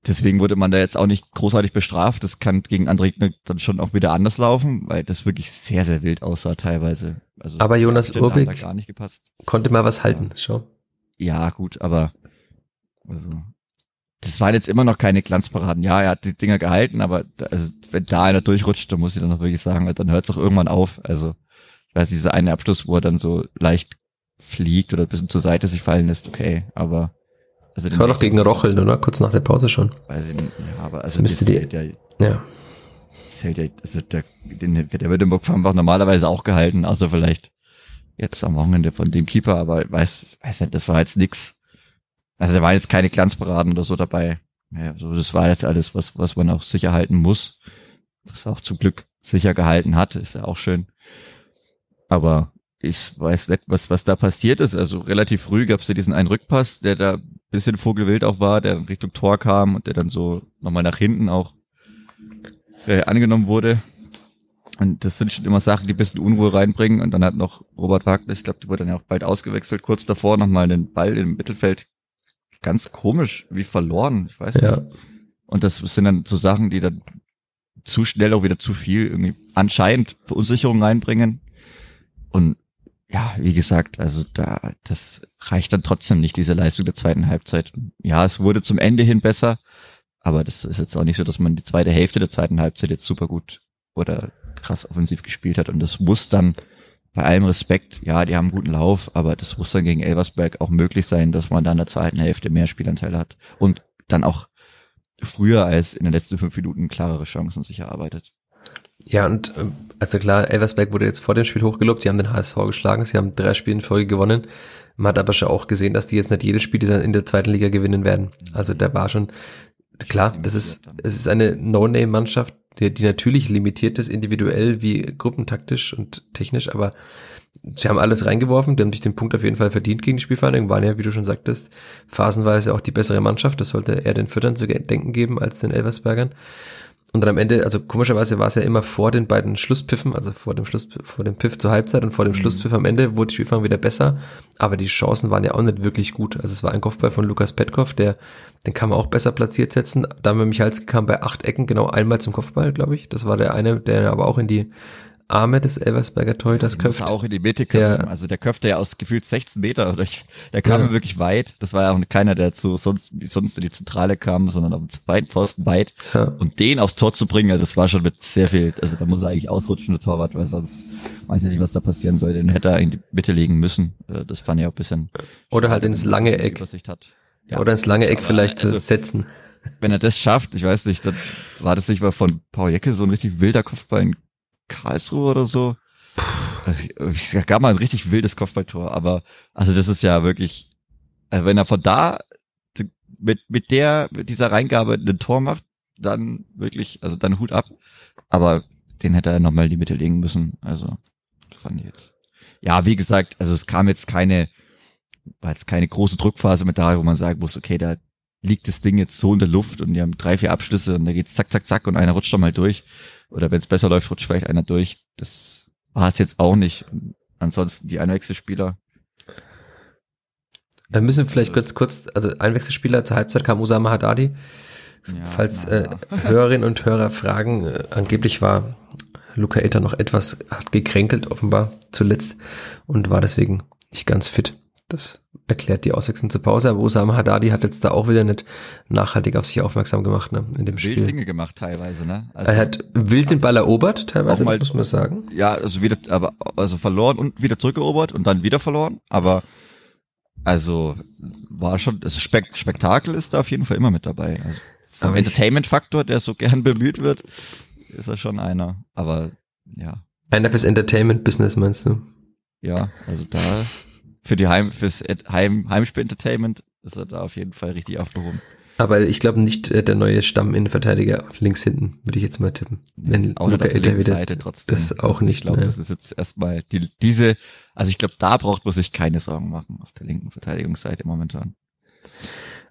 deswegen wurde man da jetzt auch nicht großartig bestraft. Das kann gegen andere Gegner dann schon auch wieder anders laufen, weil das wirklich sehr, sehr wild aussah teilweise. Also Aber Jonas Urbig- gar nicht gepasst. Konnte mal was halten, schau. Ja, gut, aber also das waren jetzt immer noch keine Glanzparaden. Ja, er hat die Dinger gehalten, aber also wenn da einer durchrutscht, dann muss ich dann noch wirklich sagen, dann hört es auch irgendwann auf. Also ich weiß, dieser eine Abschluss, wo er dann so leicht fliegt oder ein bisschen zur Seite sich fallen lässt, okay, aber also Das war doch gegen Rocheln, oder? Kurz nach der Pause schon. weiß ich nicht, ja, aber also müsste das die- hält ja, hält ja, also der, den, der wird im einfach normalerweise auch gehalten, außer vielleicht jetzt am Wochenende von dem Keeper, aber weiß, weiß nicht, das war jetzt nix. Also da waren jetzt keine Glanzparaden oder so dabei. Ja, so, das war jetzt alles, was, was man auch sicher halten muss. Was auch zum Glück sicher gehalten hat, ist ja auch schön. Aber ich weiß nicht, was, was da passiert ist. Also relativ früh gab es ja diesen einen Rückpass, der da ein bisschen vogelwild auch war, der in Richtung Tor kam und der dann so nochmal nach hinten auch äh, angenommen wurde. Und das sind schon immer Sachen, die ein bisschen Unruhe reinbringen. Und dann hat noch Robert Wagner, ich glaube, der wurde dann ja auch bald ausgewechselt, kurz davor nochmal den Ball im Mittelfeld. Ganz komisch, wie verloren, ich weiß Ja. nicht. Und das sind dann so Sachen, die dann zu schnell auch wieder zu viel irgendwie anscheinend Verunsicherung reinbringen. Und ja, wie gesagt, also da, das reicht dann trotzdem nicht, diese Leistung der zweiten Halbzeit. Ja, es wurde zum Ende hin besser, aber das ist jetzt auch nicht so, dass man die zweite Hälfte der zweiten Halbzeit jetzt super gut oder krass offensiv gespielt hat. Und das muss dann bei allem Respekt, ja, die haben einen guten Lauf, aber das muss dann gegen Elversberg auch möglich sein, dass man dann in der zweiten Hälfte mehr Spielanteile hat und dann auch früher als in den letzten fünf Minuten klarere Chancen sich erarbeitet. Ja, und ähm, also klar, Elversberg wurde jetzt vor dem Spiel hochgelobt, sie haben den HSV geschlagen, sie haben drei Spiele in Folge gewonnen. Man hat aber schon auch gesehen, dass die jetzt nicht jedes Spiel in der zweiten Liga gewinnen werden. Also da war schon, klar, das ist, es ist eine No-Name-Mannschaft, die, die natürlich limitiert ist, individuell wie gruppentaktisch und technisch, aber sie haben alles reingeworfen, die haben sich den Punkt auf jeden Fall verdient gegen die Spielvereinigung, waren ja, wie du schon sagtest, phasenweise auch die bessere Mannschaft, das sollte eher den Füttern zu denken geben als den Elversbergern. Und dann am Ende, also komischerweise war es ja immer vor den beiden Schlusspiffen, also vor dem Schluss, vor dem Piff zur Halbzeit und vor dem Mhm. Schlusspfiff am Ende wurde die Spielfang wieder besser, aber die Chancen waren ja auch nicht wirklich gut. Also es war ein Kopfball von Lukas Petkov, der, den kann man auch besser platziert setzen. Dame Michalski kam bei acht Ecken genau einmal zum Kopfball, glaube ich. Das war der eine, der aber auch in die Arme des Elversberger Torhüters muss köpft. auch in die Mitte köpfen. Ja. Also der köpfte ja aus gefühlt 16 Meter. Oder ich, der kam Ja. ja. wirklich weit. Das war ja auch keiner, der so sonst, wie sonst in die Zentrale kam, sondern auf dem zweiten Pfosten weit. Ja. Und den aufs Tor zu bringen, also das war schon mit sehr viel, also da muss er eigentlich ausrutschen, der Torwart, weil sonst weiß ich nicht, was da passieren soll. Den hätte er in die Mitte legen müssen. Äh, Das fand ich auch ein bisschen. Oder halt ins lange Eck. Hat. Oder ins lange Eck vielleicht also- setzen. wenn er das schafft, ich weiß nicht, dann war das nicht mal von Paul Jecke so ein richtig wilder Kopfball in Karlsruhe oder so. Ich gab mal ein richtig wildes Kopfballtor, aber also das ist ja wirklich, also wenn er von da mit mit der mit dieser Reingabe ein Tor macht, dann wirklich, also dann Hut ab. Aber den hätte er nochmal in die Mitte legen müssen. Also fand ich jetzt. Ja, wie gesagt, also es kam jetzt keine, war jetzt keine große Druckphase mit da, wo man sagen muss, okay, da liegt das Ding jetzt so in der Luft und die haben drei, vier Abschlüsse und da geht's zack, zack, zack und einer rutscht doch mal durch. Oder wenn es besser läuft, rutscht vielleicht einer durch. Das war es jetzt auch nicht. Und ansonsten die Einwechselspieler. Wir müssen vielleicht kurz, kurz, also Einwechselspieler zur Halbzeit kam Usama Haddadi. Ja, Falls äh, Hörerinnen und Hörer fragen, äh, angeblich war Luca Eta noch etwas hat gekränkelt offenbar zuletzt und war deswegen nicht ganz fit. Das erklärt die Auswechslung zur Pause, aber Usama Haddadi hat jetzt da auch wieder nicht nachhaltig auf sich aufmerksam gemacht ne, in dem wild Spiel. Dinge gemacht teilweise, ne? Also, Er hat wild den Ball erobert, teilweise, mal- das muss man sagen. ja, also wieder, aber also verloren und wieder zurückerobert und dann wieder verloren. Aber also war schon, also Spek Spektakel ist da auf jeden Fall immer mit dabei. Also vom Entertainment-Faktor, der so gern bemüht wird, ist er schon einer. Aber ja, Einer fürs Entertainment-Business, meinst du? ja, also da für die Heim, fürs Heim, Heimspiel-Entertainment ist er da auf jeden Fall richtig aufgehoben. Aber ich glaube nicht äh, der neue Stamm-Innenverteidiger links hinten, würde ich jetzt mal tippen. Wenn Auch Luca auf der Eta linken wieder, Seite trotzdem. das auch nicht, Ich glaube, ne. das ist jetzt erstmal die, diese, also ich glaube, da braucht man sich keine Sorgen machen auf der linken Verteidigungsseite momentan.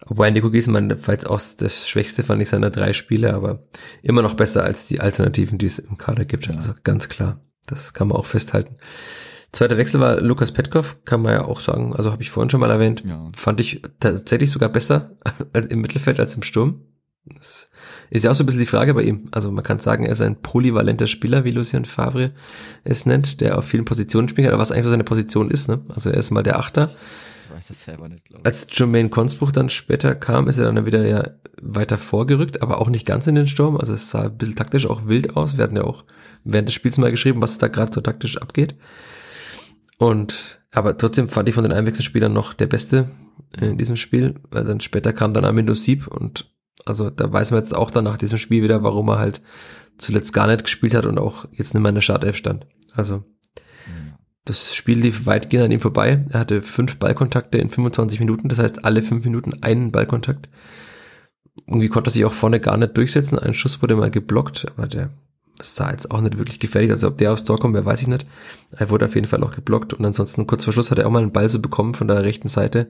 Wobei Nico Gieselmann war jetzt auch das Schwächste, fand ich, seiner drei Spiele, aber immer noch besser als die Alternativen, die es im Kader gibt. Ja. Also ganz klar. Das kann man auch festhalten. Zweiter Wechsel war Lukas Petkov, kann man ja auch sagen, also habe ich vorhin schon mal erwähnt, Ja. fand ich tatsächlich sogar besser als im Mittelfeld als im Sturm. Das ist ja auch so ein bisschen die Frage bei ihm. Also man kann sagen, er ist ein polyvalenter Spieler, wie Lucien Favre es nennt, der auf vielen Positionen spielt, aber was eigentlich so seine Position ist. Ne? Also er ist mal der Achter, Ich weiß es selber nicht, glaube ich. als Jermaine Consbruch dann später kam, ist er dann wieder ja weiter vorgerückt, aber auch nicht ganz in den Sturm. Also es sah ein bisschen taktisch auch wild aus. Wir hatten ja auch während des Spiels mal geschrieben, was da gerade so taktisch abgeht. Und aber trotzdem fand ich von den Einwechselspielern noch der Beste in diesem Spiel, weil dann später kam dann Amindo Sieb und also da weiß man jetzt auch dann nach diesem Spiel wieder, warum er halt zuletzt gar nicht gespielt hat und auch jetzt nicht mehr in der Startelf stand. Also das Spiel lief weitgehend an ihm vorbei. Er hatte fünf Ballkontakte in 25 Minuten, das heißt alle fünf Minuten einen Ballkontakt. Irgendwie konnte er sich auch vorne gar nicht durchsetzen. Ein Schuss wurde mal geblockt, aber der sah jetzt auch nicht wirklich gefährlich. Also ob der aufs Tor kommt, wer weiß ich nicht. Er wurde auf jeden Fall auch geblockt und ansonsten kurz vor Schluss hat er auch mal einen Ball so bekommen von der rechten Seite,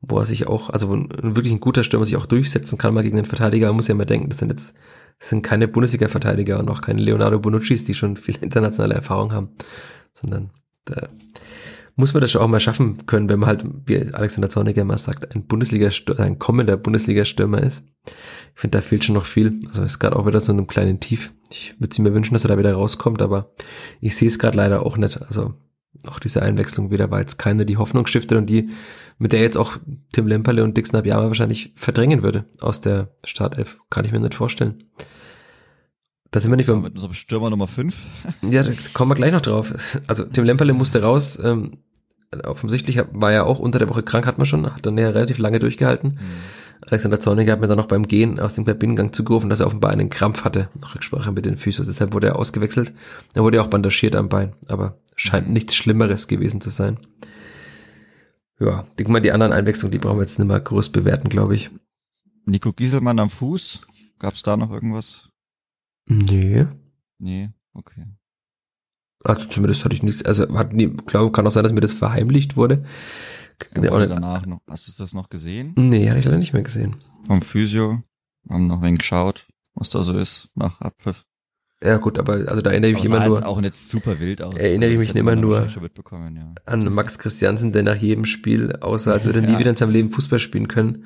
wo er sich auch, also wo ein, wirklich ein guter Stürmer sich auch durchsetzen kann mal gegen den Verteidiger. Man muss ja mal denken, das sind jetzt Es sind keine Bundesliga-Verteidiger und auch keine Leonardo Bonuccis, die schon viel internationale Erfahrung haben, sondern da muss man das schon auch mal schaffen können, wenn man halt, wie Alexander Zorniger mal sagt, ein Bundesliga, ein kommender Bundesliga-Stürmer ist. Ich finde, da fehlt schon noch viel. Also ist gerade auch wieder so in einem kleinen Tief. Ich würde sie mir wünschen, dass er da wieder rauskommt, aber ich sehe es gerade leider auch nicht. Also auch diese Einwechslung wieder war jetzt keine, die Hoffnung stiftet und die, mit der jetzt auch Tim Lemperle und Dixon Abiyama wahrscheinlich verdrängen würde aus der Startelf. Kann ich mir nicht vorstellen. Da sind wir nicht beim... Stürmer Nummer 5. Ja, da kommen wir gleich noch drauf. Also Tim Lemperle musste raus. Ähm, offensichtlich war er auch unter der Woche krank, hat man schon, hat dann ja relativ lange durchgehalten. Mhm. Alexander Zorniger hat mir dann noch beim Gehen aus dem Kabinengang zugerufen, dass er offenbar einen Krampf hatte, nach Rücksprache mit den Physios. Deshalb wurde er ausgewechselt. Er wurde auch bandagiert am Bein, aber scheint mhm. nichts Schlimmeres gewesen zu sein. Ja, denk mal, die anderen Einwechslungen, die brauchen wir jetzt nicht mehr groß bewerten, glaube ich. Nico Gieselmann am Fuß, gab's da noch irgendwas? Nee. Nee, okay. Also zumindest hatte ich nichts, also hat nie, glaube, kann auch sein, dass mir das verheimlicht wurde. Ja, oder danach noch. Hast du das noch gesehen? Nee, hatte ich leider nicht mehr gesehen. Vom Physio. Haben noch ein geschaut, was da so ist nach Abpfiff. Ja gut, aber also da erinnere ich mich immer nur. auch nicht super wild aus. Erinnere ich mich immer nur ja. an Max Christiansen, der nach jedem Spiel aussah, als würde er nie wieder in seinem Leben Fußball spielen können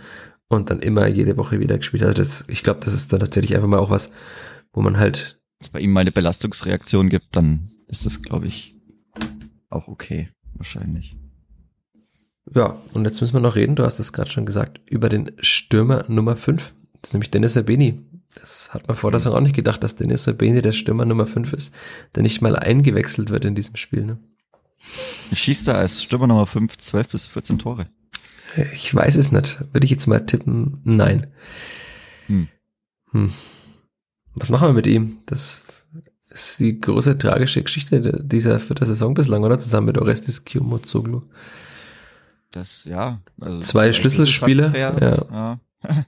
und dann immer jede Woche wieder gespielt hat. Das, ich glaube, das ist dann tatsächlich einfach mal auch was, wo man halt. Wenn es bei ihm mal eine Belastungsreaktion gibt, dann ist das, glaube ich, auch okay, wahrscheinlich. Ja, und jetzt müssen wir noch reden, du hast es gerade schon gesagt, über den Stürmer Nummer 5. Das ist nämlich Dennis Sabeni. Das hat man vor der Saison auch nicht gedacht, dass Dennis Sabeni der Stürmer Nummer 5 ist, der nicht mal eingewechselt wird in diesem Spiel. Ne? Schießt er als Stürmer Nummer 5 12 bis 14 Tore? Ich weiß es nicht. Würde ich jetzt mal tippen, nein. Hm. Hm. Was machen wir mit ihm? Das ist die große tragische Geschichte dieser vierten Saison bislang, oder? Zusammen mit Orestis Kiyomozoglu. Das, ja. Also zwei Schlüsselspiele. Ja. ja.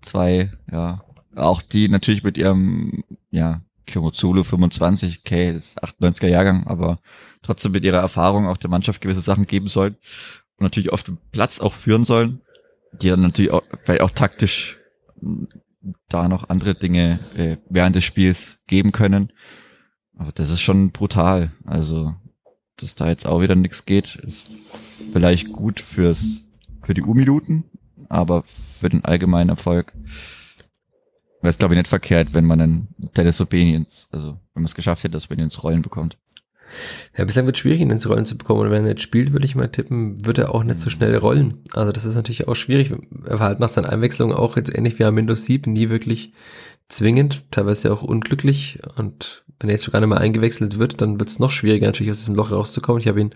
zwei, ja. Auch die natürlich mit ihrem, ja, Kirozulu 25, okay, das ist 98er Jahrgang, aber trotzdem mit ihrer Erfahrung auch der Mannschaft gewisse Sachen geben sollen und natürlich auf dem Platz auch führen sollen, die dann natürlich auch, vielleicht auch taktisch da noch andere Dinge äh, während des Spiels geben können. Aber das ist schon brutal. Also, dass da jetzt auch wieder nichts geht, ist vielleicht gut fürs für die U-Minuten, aber für den allgemeinen Erfolg wäre es glaube ich nicht verkehrt, wenn man einen Dennis Obeni ins, also wenn man es geschafft hätte, dass man ins Rollen bekommt. Ja, bislang wird es schwierig, ihn ins Rollen zu bekommen. Und wenn er nicht spielt, würde ich mal tippen, wird er auch nicht so schnell rollen. Also das ist natürlich auch schwierig. Er war halt nach seiner Einwechslung auch jetzt ähnlich wie Amindo Sieb nie wirklich zwingend, teilweise auch unglücklich. Und wenn er jetzt sogar nicht mal eingewechselt wird, dann wird es noch schwieriger, natürlich aus diesem Loch rauszukommen. Ich habe ihn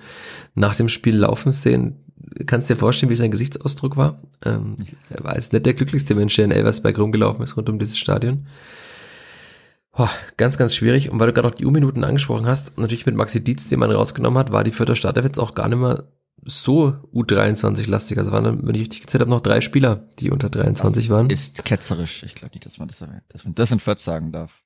nach dem Spiel laufen sehen. Kannst dir vorstellen, wie sein Gesichtsausdruck war? Ähm, er war jetzt nicht der glücklichste Mensch, der in Elversberg rumgelaufen ist, rund um dieses Stadion. Boah, ganz, ganz schwierig. Und weil du gerade noch die U-Minuten angesprochen hast, natürlich mit Maxi Dietz, den man rausgenommen hat, war die vierte Startelf jetzt auch gar nicht mehr so U23-lastig. Also waren dann, wenn ich richtig gezählt habe, noch drei Spieler, die unter 23 das waren. ist ketzerisch. Ich glaube nicht, dass man das, dass man das in Fürth sagen darf.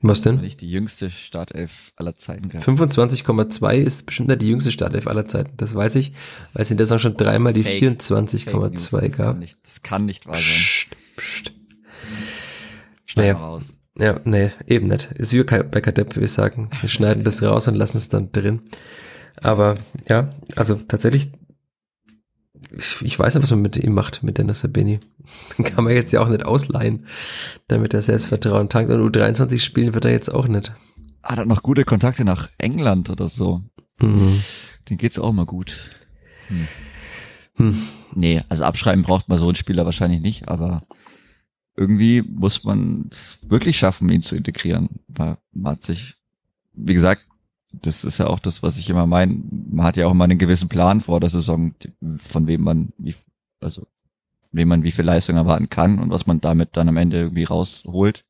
Was denn? Nicht die jüngste Startelf aller Zeiten gehabt. 25,2 ist bestimmt die jüngste Startelf aller Zeiten. Das weiß ich, weil es in der Saison schon dreimal die 24,2 gab. Kann nicht, das kann nicht wahr sein. Psst, psst. Schnell naja. raus. Ja, nee, eben nicht. Ist wie bei Kadepp, wir sagen, wir schneiden das raus und lassen es dann drin. Aber ja, also tatsächlich, ich, ich weiß nicht, was man mit ihm macht, mit Dennis Sabini. Kann man jetzt ja auch nicht ausleihen, damit er Selbstvertrauen tankt. Und U23 spielen wird er jetzt auch nicht. Hat er noch gute Kontakte nach England oder so? Mhm. Den geht's auch mal gut. Hm. Hm. Nee, also abschreiben braucht man so einen Spieler wahrscheinlich nicht, aber irgendwie muss man es wirklich schaffen, ihn zu integrieren. Weil man hat sich, wie gesagt, das ist ja auch das, was ich immer meine. Man hat ja auch immer einen gewissen Plan vor der Saison, von wem man, wie, also, wem man wie viel Leistung erwarten kann und was man damit dann am Ende irgendwie rausholt.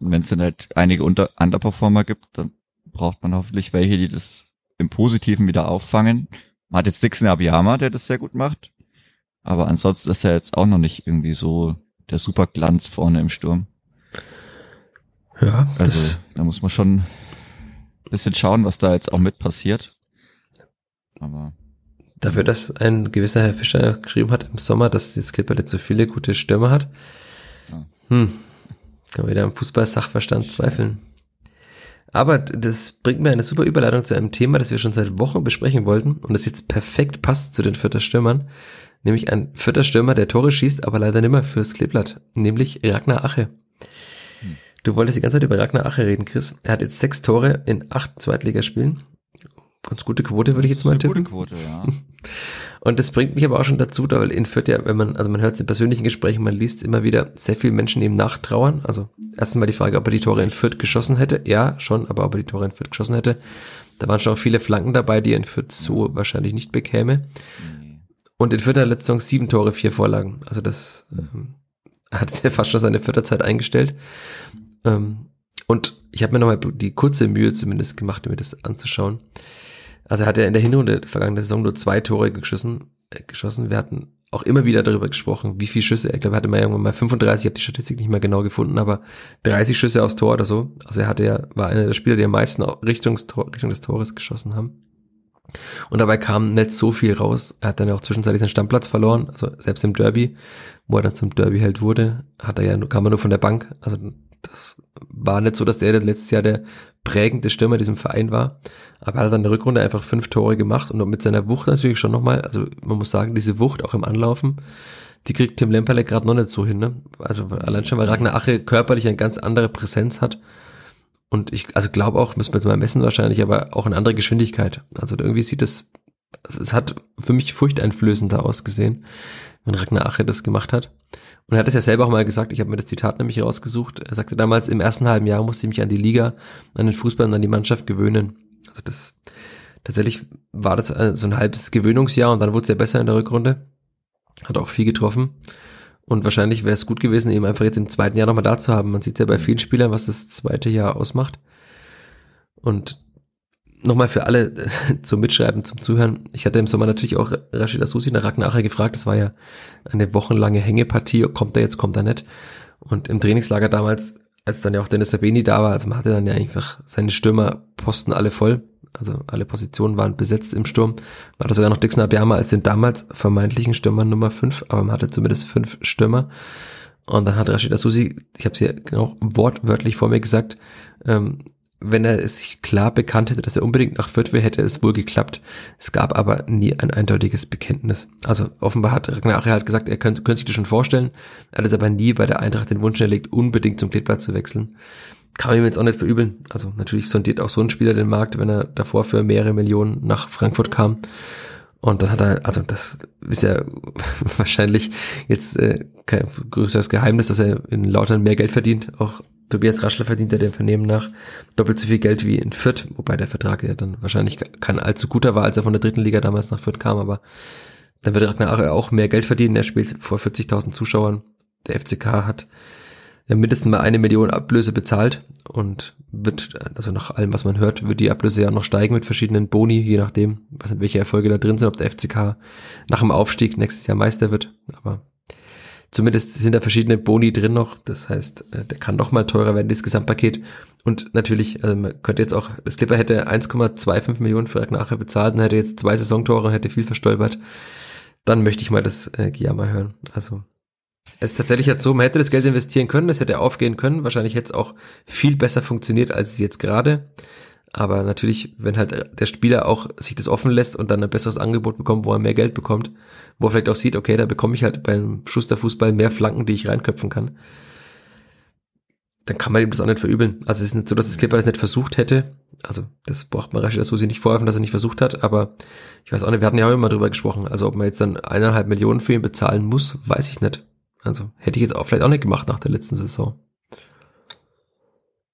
Wenn es dann halt einige Unter Underperformer gibt, dann braucht man hoffentlich welche, die das im Positiven wieder auffangen. Man hat jetzt Dixon Abiyama, der das sehr gut macht. Aber ansonsten ist er jetzt auch noch nicht irgendwie so der Superglanz vorne im Sturm. Ja, also da muss man schon ein bisschen schauen, was da jetzt auch mit passiert. Aber dafür, dass ein gewisser Herr Fischer geschrieben hat im Sommer, dass die Skipper jetzt so viele gute Stürmer hat. Ja. Hm. Kann man wieder am Fußball-Sachverstand zweifeln. Aber das bringt mir eine super Überleitung zu einem Thema, das wir schon seit Wochen besprechen wollten und das jetzt perfekt passt zu den Vierter Stürmern. Nämlich ein Vierter Stürmer, der Tore schießt, aber leider nimmer fürs Kleeblatt. Nämlich Ragnar Ache. Du wolltest die ganze Zeit über Ragnar Ache reden, Chris. Er hat jetzt sechs Tore in acht Zweitligaspielen. Ganz gute Quote, würde ich jetzt mal tippen. Gute Quote, ja. Und das bringt mich aber auch schon dazu, da weil in Fürth ja, wenn man, also man hört es in persönlichen Gesprächen, man liest immer wieder sehr viele Menschen ihm nachtrauern. Also erstens mal die Frage, ob er die Tore in Fürth geschossen hätte. Ja, schon, aber ob er die Tore in Fürth geschossen hätte. Da waren schon auch viele Flanken dabei, die er in Fürth so wahrscheinlich nicht bekäme. Und in er letzte Saison sieben Tore, vier Vorlagen. Also das ähm, hat er fast schon seine Vierterzeit eingestellt. Ähm, und ich habe mir nochmal die kurze Mühe zumindest gemacht, mir das anzuschauen. Also er hat ja in der Hinrunde der vergangenen Saison nur zwei Tore geschossen. Äh, geschossen. Wir hatten auch immer wieder darüber gesprochen, wie viele Schüsse. Ich glaube, er hatte mal irgendwann mal 35, ich habe die Statistik nicht mehr genau gefunden, aber 30 Schüsse aufs Tor oder so. Also er hatte ja, war einer der Spieler, die am meisten Richtung des Tores geschossen haben. Und dabei kam nicht so viel raus. Er hat dann auch zwischenzeitlich seinen Stammplatz verloren, also selbst im Derby, wo er dann zum Derby-Held wurde, hat er ja, kam er nur von der Bank. Also das war nicht so, dass der letztes Jahr der prägende Stürmer diesem Verein war. Aber er hat dann in der Rückrunde einfach fünf Tore gemacht und mit seiner Wucht natürlich schon nochmal, also man muss sagen, diese Wucht auch im Anlaufen, die kriegt Tim Lemperle gerade noch nicht so hin. Ne? Also allein schon, weil Ragnar Ache körperlich eine ganz andere Präsenz hat. Und ich, also glaube auch, müssen wir jetzt mal messen wahrscheinlich, aber auch eine andere Geschwindigkeit. Also irgendwie sieht es, es hat für mich furchteinflößender ausgesehen, wenn Ragnar Ache das gemacht hat. Und er hat es ja selber auch mal gesagt, ich habe mir das Zitat nämlich rausgesucht. Er sagte damals, im ersten halben Jahr musste ich mich an die Liga, an den Fußball und an die Mannschaft gewöhnen. Also das tatsächlich war das so ein halbes Gewöhnungsjahr und dann wurde es ja besser in der Rückrunde. Hat auch viel getroffen. Und wahrscheinlich wäre es gut gewesen, eben einfach jetzt im zweiten Jahr nochmal da zu haben. Man sieht ja bei vielen Spielern, was das zweite Jahr ausmacht. Und nochmal für alle zum Mitschreiben, zum Zuhören. Ich hatte im Sommer natürlich auch Rashid Asusi nach Ragnacher gefragt. Das war ja eine wochenlange Hängepartie. Kommt er jetzt, kommt er nicht? Und im Trainingslager damals, als dann ja auch Dennis Sabeni da war, also man hatte dann ja einfach seine Stürmerposten alle voll. Also alle Positionen waren besetzt im Sturm. War da sogar noch Dixon Abiyama als den damals vermeintlichen Stürmer Nummer 5, aber man hatte zumindest fünf Stürmer. Und dann hat Rashid Asusi, ich habe es ja genau wortwörtlich vor mir gesagt, ähm, wenn er es sich klar bekannt hätte, dass er unbedingt nach Fürth will, hätte es wohl geklappt. Es gab aber nie ein eindeutiges Bekenntnis. Also offenbar hat Ragnar halt gesagt, er könnte, könnte sich das schon vorstellen, er hat es aber nie bei der Eintracht den Wunsch erlegt, unbedingt zum Kleeblatt zu wechseln. Kann man ihm jetzt auch nicht verübeln. Also natürlich sondiert auch so ein Spieler den Markt, wenn er davor für mehrere Millionen nach Frankfurt kam. Und dann hat er, also das ist ja wahrscheinlich jetzt äh, kein größeres Geheimnis, dass er in Lautern mehr Geld verdient, auch Tobias Raschler verdient ja dem Vernehmen nach doppelt so viel Geld wie in Fürth, wobei der Vertrag ja dann wahrscheinlich kein allzu guter war, als er von der dritten Liga damals nach Fürth kam, aber dann wird Ragnar auch mehr Geld verdienen. Er spielt vor 40.000 Zuschauern. Der FCK hat ja mindestens mal eine Million Ablöse bezahlt und wird, also nach allem, was man hört, wird die Ablöse ja noch steigen mit verschiedenen Boni, je nachdem, was nicht, welche Erfolge da drin sind, ob der FCK nach dem Aufstieg nächstes Jahr Meister wird. Aber Zumindest sind da verschiedene Boni drin noch. Das heißt, äh, der kann noch mal teurer werden, das Gesamtpaket. Und natürlich, also man könnte jetzt auch, das Clipper hätte 1,25 Millionen für Ragnar bezahlt und hätte jetzt zwei Saisontore und hätte viel verstolpert. Dann möchte ich mal das äh, Giamma hören. Also es ist tatsächlich jetzt so, man hätte das Geld investieren können, es hätte aufgehen können. Wahrscheinlich hätte es auch viel besser funktioniert, als es jetzt gerade. Aber natürlich, wenn halt der Spieler auch sich das offen lässt und dann ein besseres Angebot bekommt, wo er mehr Geld bekommt, wo er vielleicht auch sieht, okay, da bekomme ich halt beim Schusterfußball mehr Flanken, die ich reinköpfen kann, dann kann man ihm das auch nicht verübeln. Also es ist nicht so, dass das Clipper das nicht versucht hätte. Also das braucht man Rashid Susi nicht vorwerfen, dass er nicht versucht hat, aber ich weiß auch nicht, wir hatten ja auch immer drüber gesprochen. Also ob man jetzt dann eineinhalb Millionen für ihn bezahlen muss, weiß ich nicht. Also hätte ich jetzt auch vielleicht auch nicht gemacht nach der letzten Saison.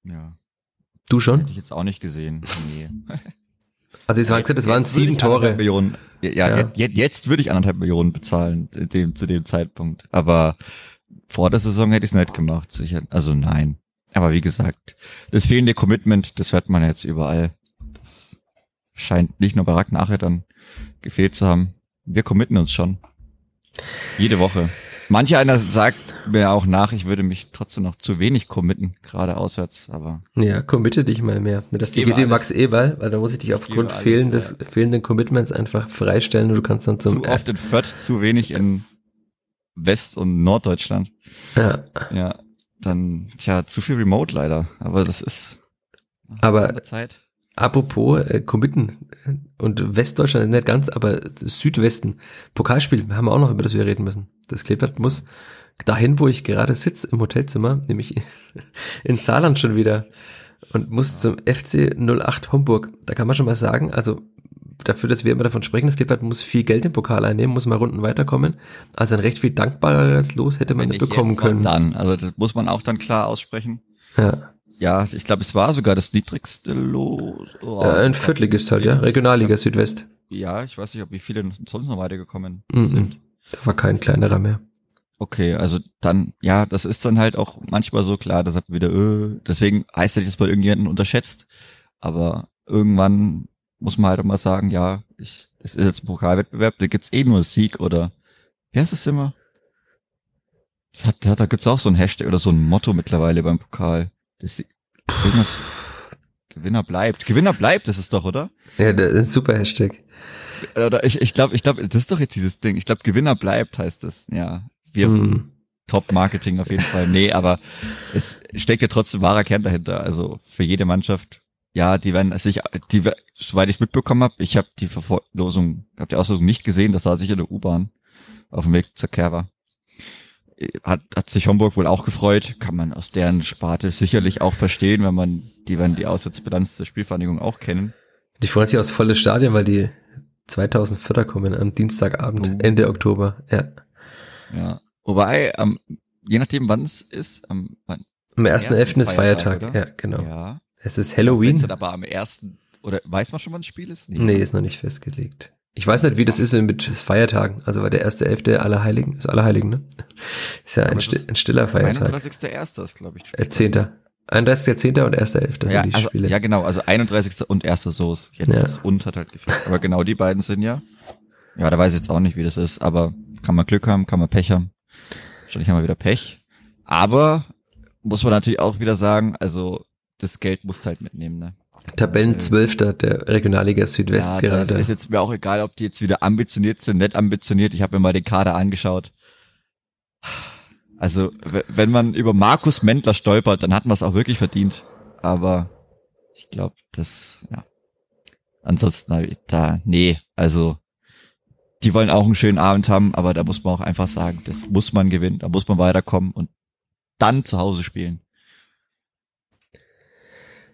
Ja. Du schon? Hätte ich jetzt auch nicht gesehen. Nee. Also ich sagte, das waren sieben Tore. Millionen. Ja, ja. Jetzt, jetzt würde ich anderthalb Millionen bezahlen dem, zu dem Zeitpunkt. Aber vor der Saison hätte ich es nicht gemacht, sicher. Also nein. Aber wie gesagt, das fehlende Commitment, das hört man jetzt überall. Das scheint nicht nur bei Rack nachher dann gefehlt zu haben. Wir committen uns schon. Jede Woche. Manche einer sagt mir auch nach, ich würde mich trotzdem noch zu wenig committen, gerade auswärts, aber. Ja, committe dich mal mehr. Das geht dir Max Eberl, weil da muss ich dich aufgrund alles, fehlendes, ja. fehlenden Commitments einfach freistellen und du kannst dann zum. Zu oft in Fürth, zu wenig in West- und Norddeutschland. Ja. Ja. dann, tja, zu viel Remote leider. Aber das ist Aber Zeit. Apropos äh, Committen äh, und Westdeutschland nicht ganz, aber Südwesten. Pokalspiel haben wir auch noch, über das wir reden müssen. Das Kleeblatt muss dahin, wo ich gerade sitze im Hotelzimmer, nämlich in Saarland schon wieder und muss zum FC 08 Homburg. Da kann man schon mal sagen, also dafür, dass wir immer davon sprechen, das Kleeblatt muss viel Geld im Pokal einnehmen, muss mal Runden weiterkommen. Also ein recht viel dankbareres Los hätte man nicht bekommen können. Dann, also das muss man auch dann klar aussprechen. Ja. Ja, ich glaube, es war sogar das niedrigste Los. Oh, Äh, ein Viertligist halt, ja. Regionalliga Südwest. Ja, ich weiß nicht, ob wie viele sonst noch weitergekommen Mhm. sind. Da war kein kleinerer mehr. Okay, also dann, ja, das ist dann halt auch manchmal so klar, da sagt man wieder, äh, deswegen heißt ja nicht, dass man irgendjemanden unterschätzt, aber irgendwann muss man halt auch mal sagen, ja, ich, es ist jetzt ein Pokalwettbewerb, da gibt's eh nur Sieg oder, wie heißt es immer? Das hat, da, da gibt's auch so ein Hashtag oder so ein Motto mittlerweile beim Pokal. Das, irgendwas, Gewinner bleibt. Gewinner bleibt, das ist doch, oder? Ja, das ist ein super Hashtag. Oder ich, ich glaube, ich glaube, das ist doch jetzt dieses Ding. Ich glaube, Gewinner bleibt heißt das. Ja, wir Mhm. Top-Marketing auf jeden Fall. Nee, aber es steckt ja trotzdem wahrer Kern dahinter. Also für jede Mannschaft. Ja, die werden sich, die, soweit ich es mitbekommen habe, ich habe die Verlosung, habe die Auslosung nicht gesehen, das war sicher eine U-Bahn auf dem Weg zur Kerwa. Hat, hat sich Homburg wohl auch gefreut, kann man aus deren Sparte sicherlich auch verstehen, wenn man, die werden die Auswärtsbilanz der Spielvereinigung auch kennen. Die freuen sich aufs volle Stadion, weil die 2000 Vierter kommen am Dienstagabend, Oh. Ende Oktober. Ja. Ja. Wobei, ähm, je nachdem wann es ist, am, wann, Am 1.11. Ersten ist Feiertag. Feiertag? Ja, genau. ja. Es ist Halloween. aber am ersten, oder weiß man schon, wann das Spiel ist? Nee, ist noch nicht festgelegt. Ich weiß nicht, wie das ist mit Feiertagen. Also war der 1.11. Allerheiligen, ist Allerheiligen, ne? Ist ja ein, sti ist ein stiller Feiertag. 31.01. ist, glaube ich. Äh, 10. 31.10. und 1.11. Das ja, also, Spiele. ja, genau, also 31. und 1. Soße. Ja, Ja. Das und hat halt gefehlt. Aber genau die beiden sind ja. Ja, da weiß ich jetzt auch nicht, wie das ist, aber kann man Glück haben, kann man Pech haben. Wahrscheinlich haben wir wieder Pech. Aber muss man natürlich auch wieder sagen, also das Geld musst halt mitnehmen, ne? Tabellenzwölfter der Regionalliga Südwest ja, gerade. Ist jetzt mir auch egal, ob die jetzt wieder ambitioniert sind, nicht ambitioniert. Ich habe mir mal den Kader angeschaut. Also, wenn man über Markus Mendler stolpert, dann hat man es auch wirklich verdient. Aber ich glaube, das, ja. Ansonsten, ich da, nee, also, die wollen auch einen schönen Abend haben, aber da muss man auch einfach sagen, das muss man gewinnen, da muss man weiterkommen und dann zu Hause spielen.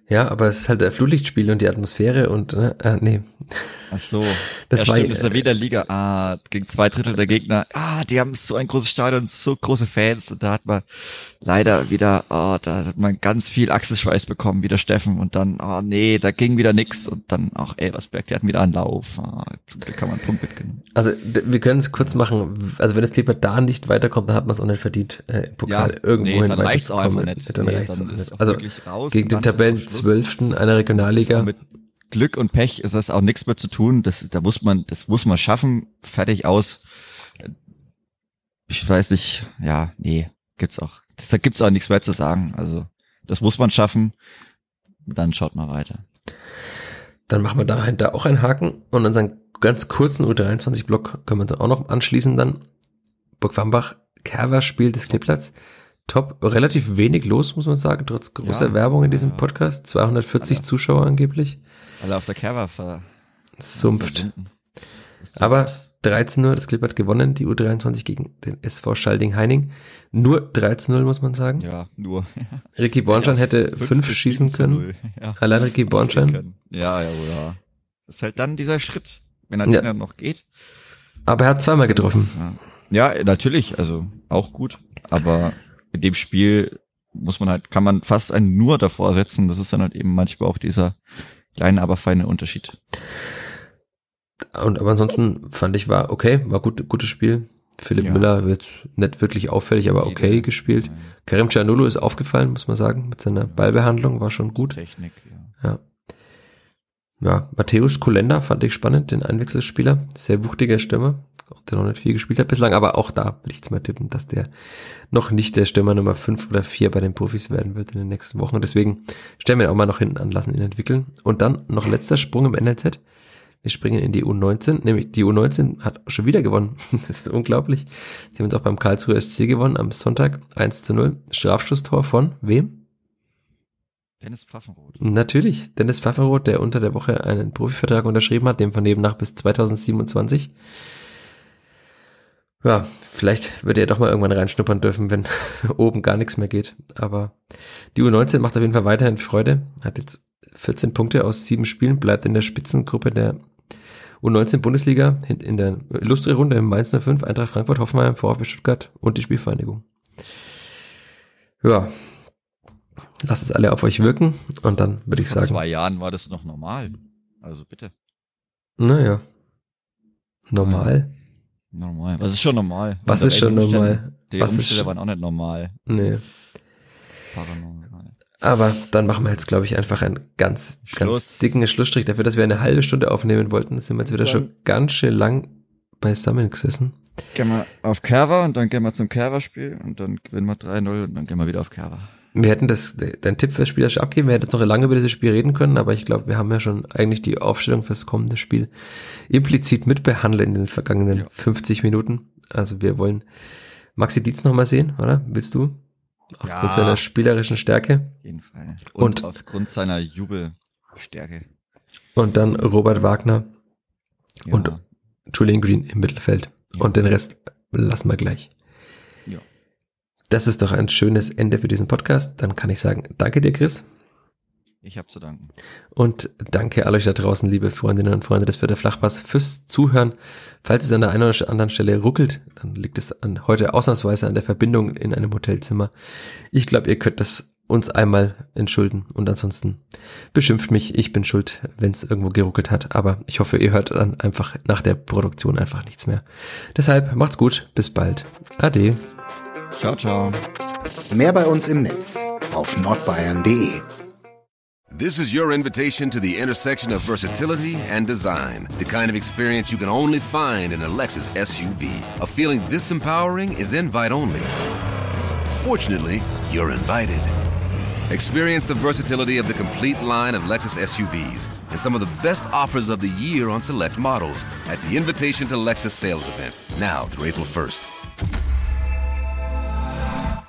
Ja, aber es ist halt der Flutlichtspiel und die Atmosphäre und, äh, äh, nee. Ach so. Das ja, war stimmt, das ist ja wieder Liga. Ah, gegen zwei Drittel der Gegner. Ah, die haben so ein großes Stadion, so große Fans. Und da hat man leider wieder, oh, da hat man ganz viel Achselschweiß bekommen, wieder Steffen. Und dann, oh nee, da ging wieder nix. Und dann auch Elversberg, die hatten wieder einen Lauf. Ah, zum Glück kann man einen Punkt mitgenommen. Also wir können es kurz machen. Also wenn das Kleber da nicht weiterkommt, dann hat man es auch nicht verdient, äh, im Pokal Ja, irgendwo nee, hin dann reicht's auch einfach nicht. Dann Nee, reicht's dann auch nicht. Also gegen den Tabellen. Zwölften einer Regionalliga. mit Glück und Pech ist das auch nichts mehr zu tun. Das, da muss man, das muss man schaffen. Fertig aus. Ich weiß nicht, ja, nee, gibt's auch. Das, da gibt's auch nichts mehr zu sagen. Also, das muss man schaffen. Dann schaut mal weiter. Dann machen wir dahinter auch einen Haken und unseren ganz kurzen U23-Block können wir dann auch noch anschließen dann. Burg Wambach, Kerber spielt des Kleeblatts. Top, relativ wenig los, muss man sagen, trotz großer Ja, Werbung in diesem ja. Podcast. 240 Alle. Zuschauer angeblich. Alle auf der Kerber ver Sumpft. Aber sumpft. 13-0, das Clip hat gewonnen, die U23 gegen den SV Schalding-Heining. Nur 13-0, muss man sagen. Ja, nur. Ricky Bornstein hätte Fünf schießen können. Ja. Allein Ricky Bornstein. Ja, ja, ja. Das ist halt dann dieser Schritt, wenn er Ja. noch geht. Aber er hat zweimal getroffen. Ja. ja, natürlich, also auch gut. Aber in dem Spiel muss man halt, kann man fast ein nur davor setzen. Das ist dann halt eben manchmal auch dieser kleine, aber feine Unterschied. Und aber ansonsten fand ich war okay, war gut, gutes Spiel. Philipp Ja. Müller wird nicht wirklich auffällig, aber okay Jede- gespielt. Karim Cianulu ist aufgefallen, muss man sagen, mit seiner Ballbehandlung war schon gut. Technik, ja. Ja. Ja, Matthäus Kolenda fand ich spannend, den Einwechselspieler. Sehr wuchtiger Stürmer, auch der noch nicht viel gespielt hat bislang, aber auch da will ich jetzt mal tippen, dass der noch nicht der Stürmer Nummer 5 oder 4 bei den Profis werden wird in den nächsten Wochen. Deswegen stellen wir ihn auch mal noch hinten an, lassen ihn entwickeln. Und dann noch letzter Sprung im NLZ. Wir springen in die U19, nämlich die U19 hat schon wieder gewonnen. Das ist unglaublich. Die haben uns auch beim Karlsruher SC gewonnen am Sonntag 1 zu 0. Strafschusstor von wem? Dennis Pfaffenroth. Natürlich, Dennis Pfaffenroth, der unter der Woche einen Profivertrag unterschrieben hat, dem von neben nach bis 2027. Ja, vielleicht würde er doch mal irgendwann reinschnuppern dürfen, wenn oben gar nichts mehr geht. Aber die U19 macht auf jeden Fall weiterhin Freude. Hat jetzt 14 Punkte aus sieben Spielen, bleibt in der Spitzengruppe der U19 Bundesliga in der Illustri-Runde im Mainz 05, Eintracht Frankfurt, Hoffenheim, VfB Stuttgart und die Spielvereinigung. Ja, lasst es alle auf euch wirken und dann würde ich Vor sagen. zwei Jahren war das noch normal. Also bitte. Naja. Normal? Normal. Was ist schon normal? Was ist schon Umstände- normal? Die Was ist Umstände schon- waren auch nicht normal. Nee. Paranormal. Aber dann machen wir jetzt, glaube ich, einfach einen ganz, ganz dicken Schlussstrich dafür, dass wir eine halbe Stunde aufnehmen wollten. Sind wir jetzt wieder Dann- schon ganz schön lang beisammen gesessen. Gehen wir auf Kerwa und dann gehen wir zum Kerwa-Spiel und dann gewinnen wir 3-0 und dann gehen wir wieder auf Kerwa. Wir hätten das, dein Tipp fürs Spiel abgeben. Wir hätten jetzt noch lange über dieses Spiel reden können, aber ich glaube, wir haben ja schon eigentlich die Aufstellung fürs kommende Spiel implizit mitbehandelt in den vergangenen Ja. 50 Minuten. Also wir wollen Maxi Dietz nochmal sehen, oder? Willst du? Aufgrund Ja. seiner spielerischen Stärke. Auf jeden Fall. Und- Und, aufgrund seiner Jubelstärke. Und dann Robert Wagner, Ja. Und- Julian Green im Mittelfeld. Ja. Und den Rest lassen wir gleich. Das ist doch ein schönes Ende für diesen Podcast. Dann kann ich sagen, danke dir, Chris. Ich habe zu danken. Und danke all euch da draußen, liebe Freundinnen und Freunde des Vierter Flachpass, fürs Zuhören. Falls es an der einen oder anderen Stelle ruckelt, dann liegt es an, heute ausnahmsweise an der Verbindung in einem Hotelzimmer. Ich glaube, ihr könnt das uns einmal entschulden und ansonsten beschimpft mich. Ich bin schuld, wenn es irgendwo geruckelt hat. Aber ich hoffe, ihr hört dann einfach nach der Produktion einfach nichts mehr. Deshalb macht's gut. Bis bald. Ade. Ciao, ciao. Mehr bei uns im Netz auf nordbayern.de. This is your invitation to the intersection of versatility and design. The kind of experience you can only find in a Lexus SUV. A feeling this empowering is invite only. Fortunately, you're invited. Experience the versatility of the complete line of Lexus SUVs and some of the best offers of the year on select models at the Invitation to Lexus sales event, now through April 1st.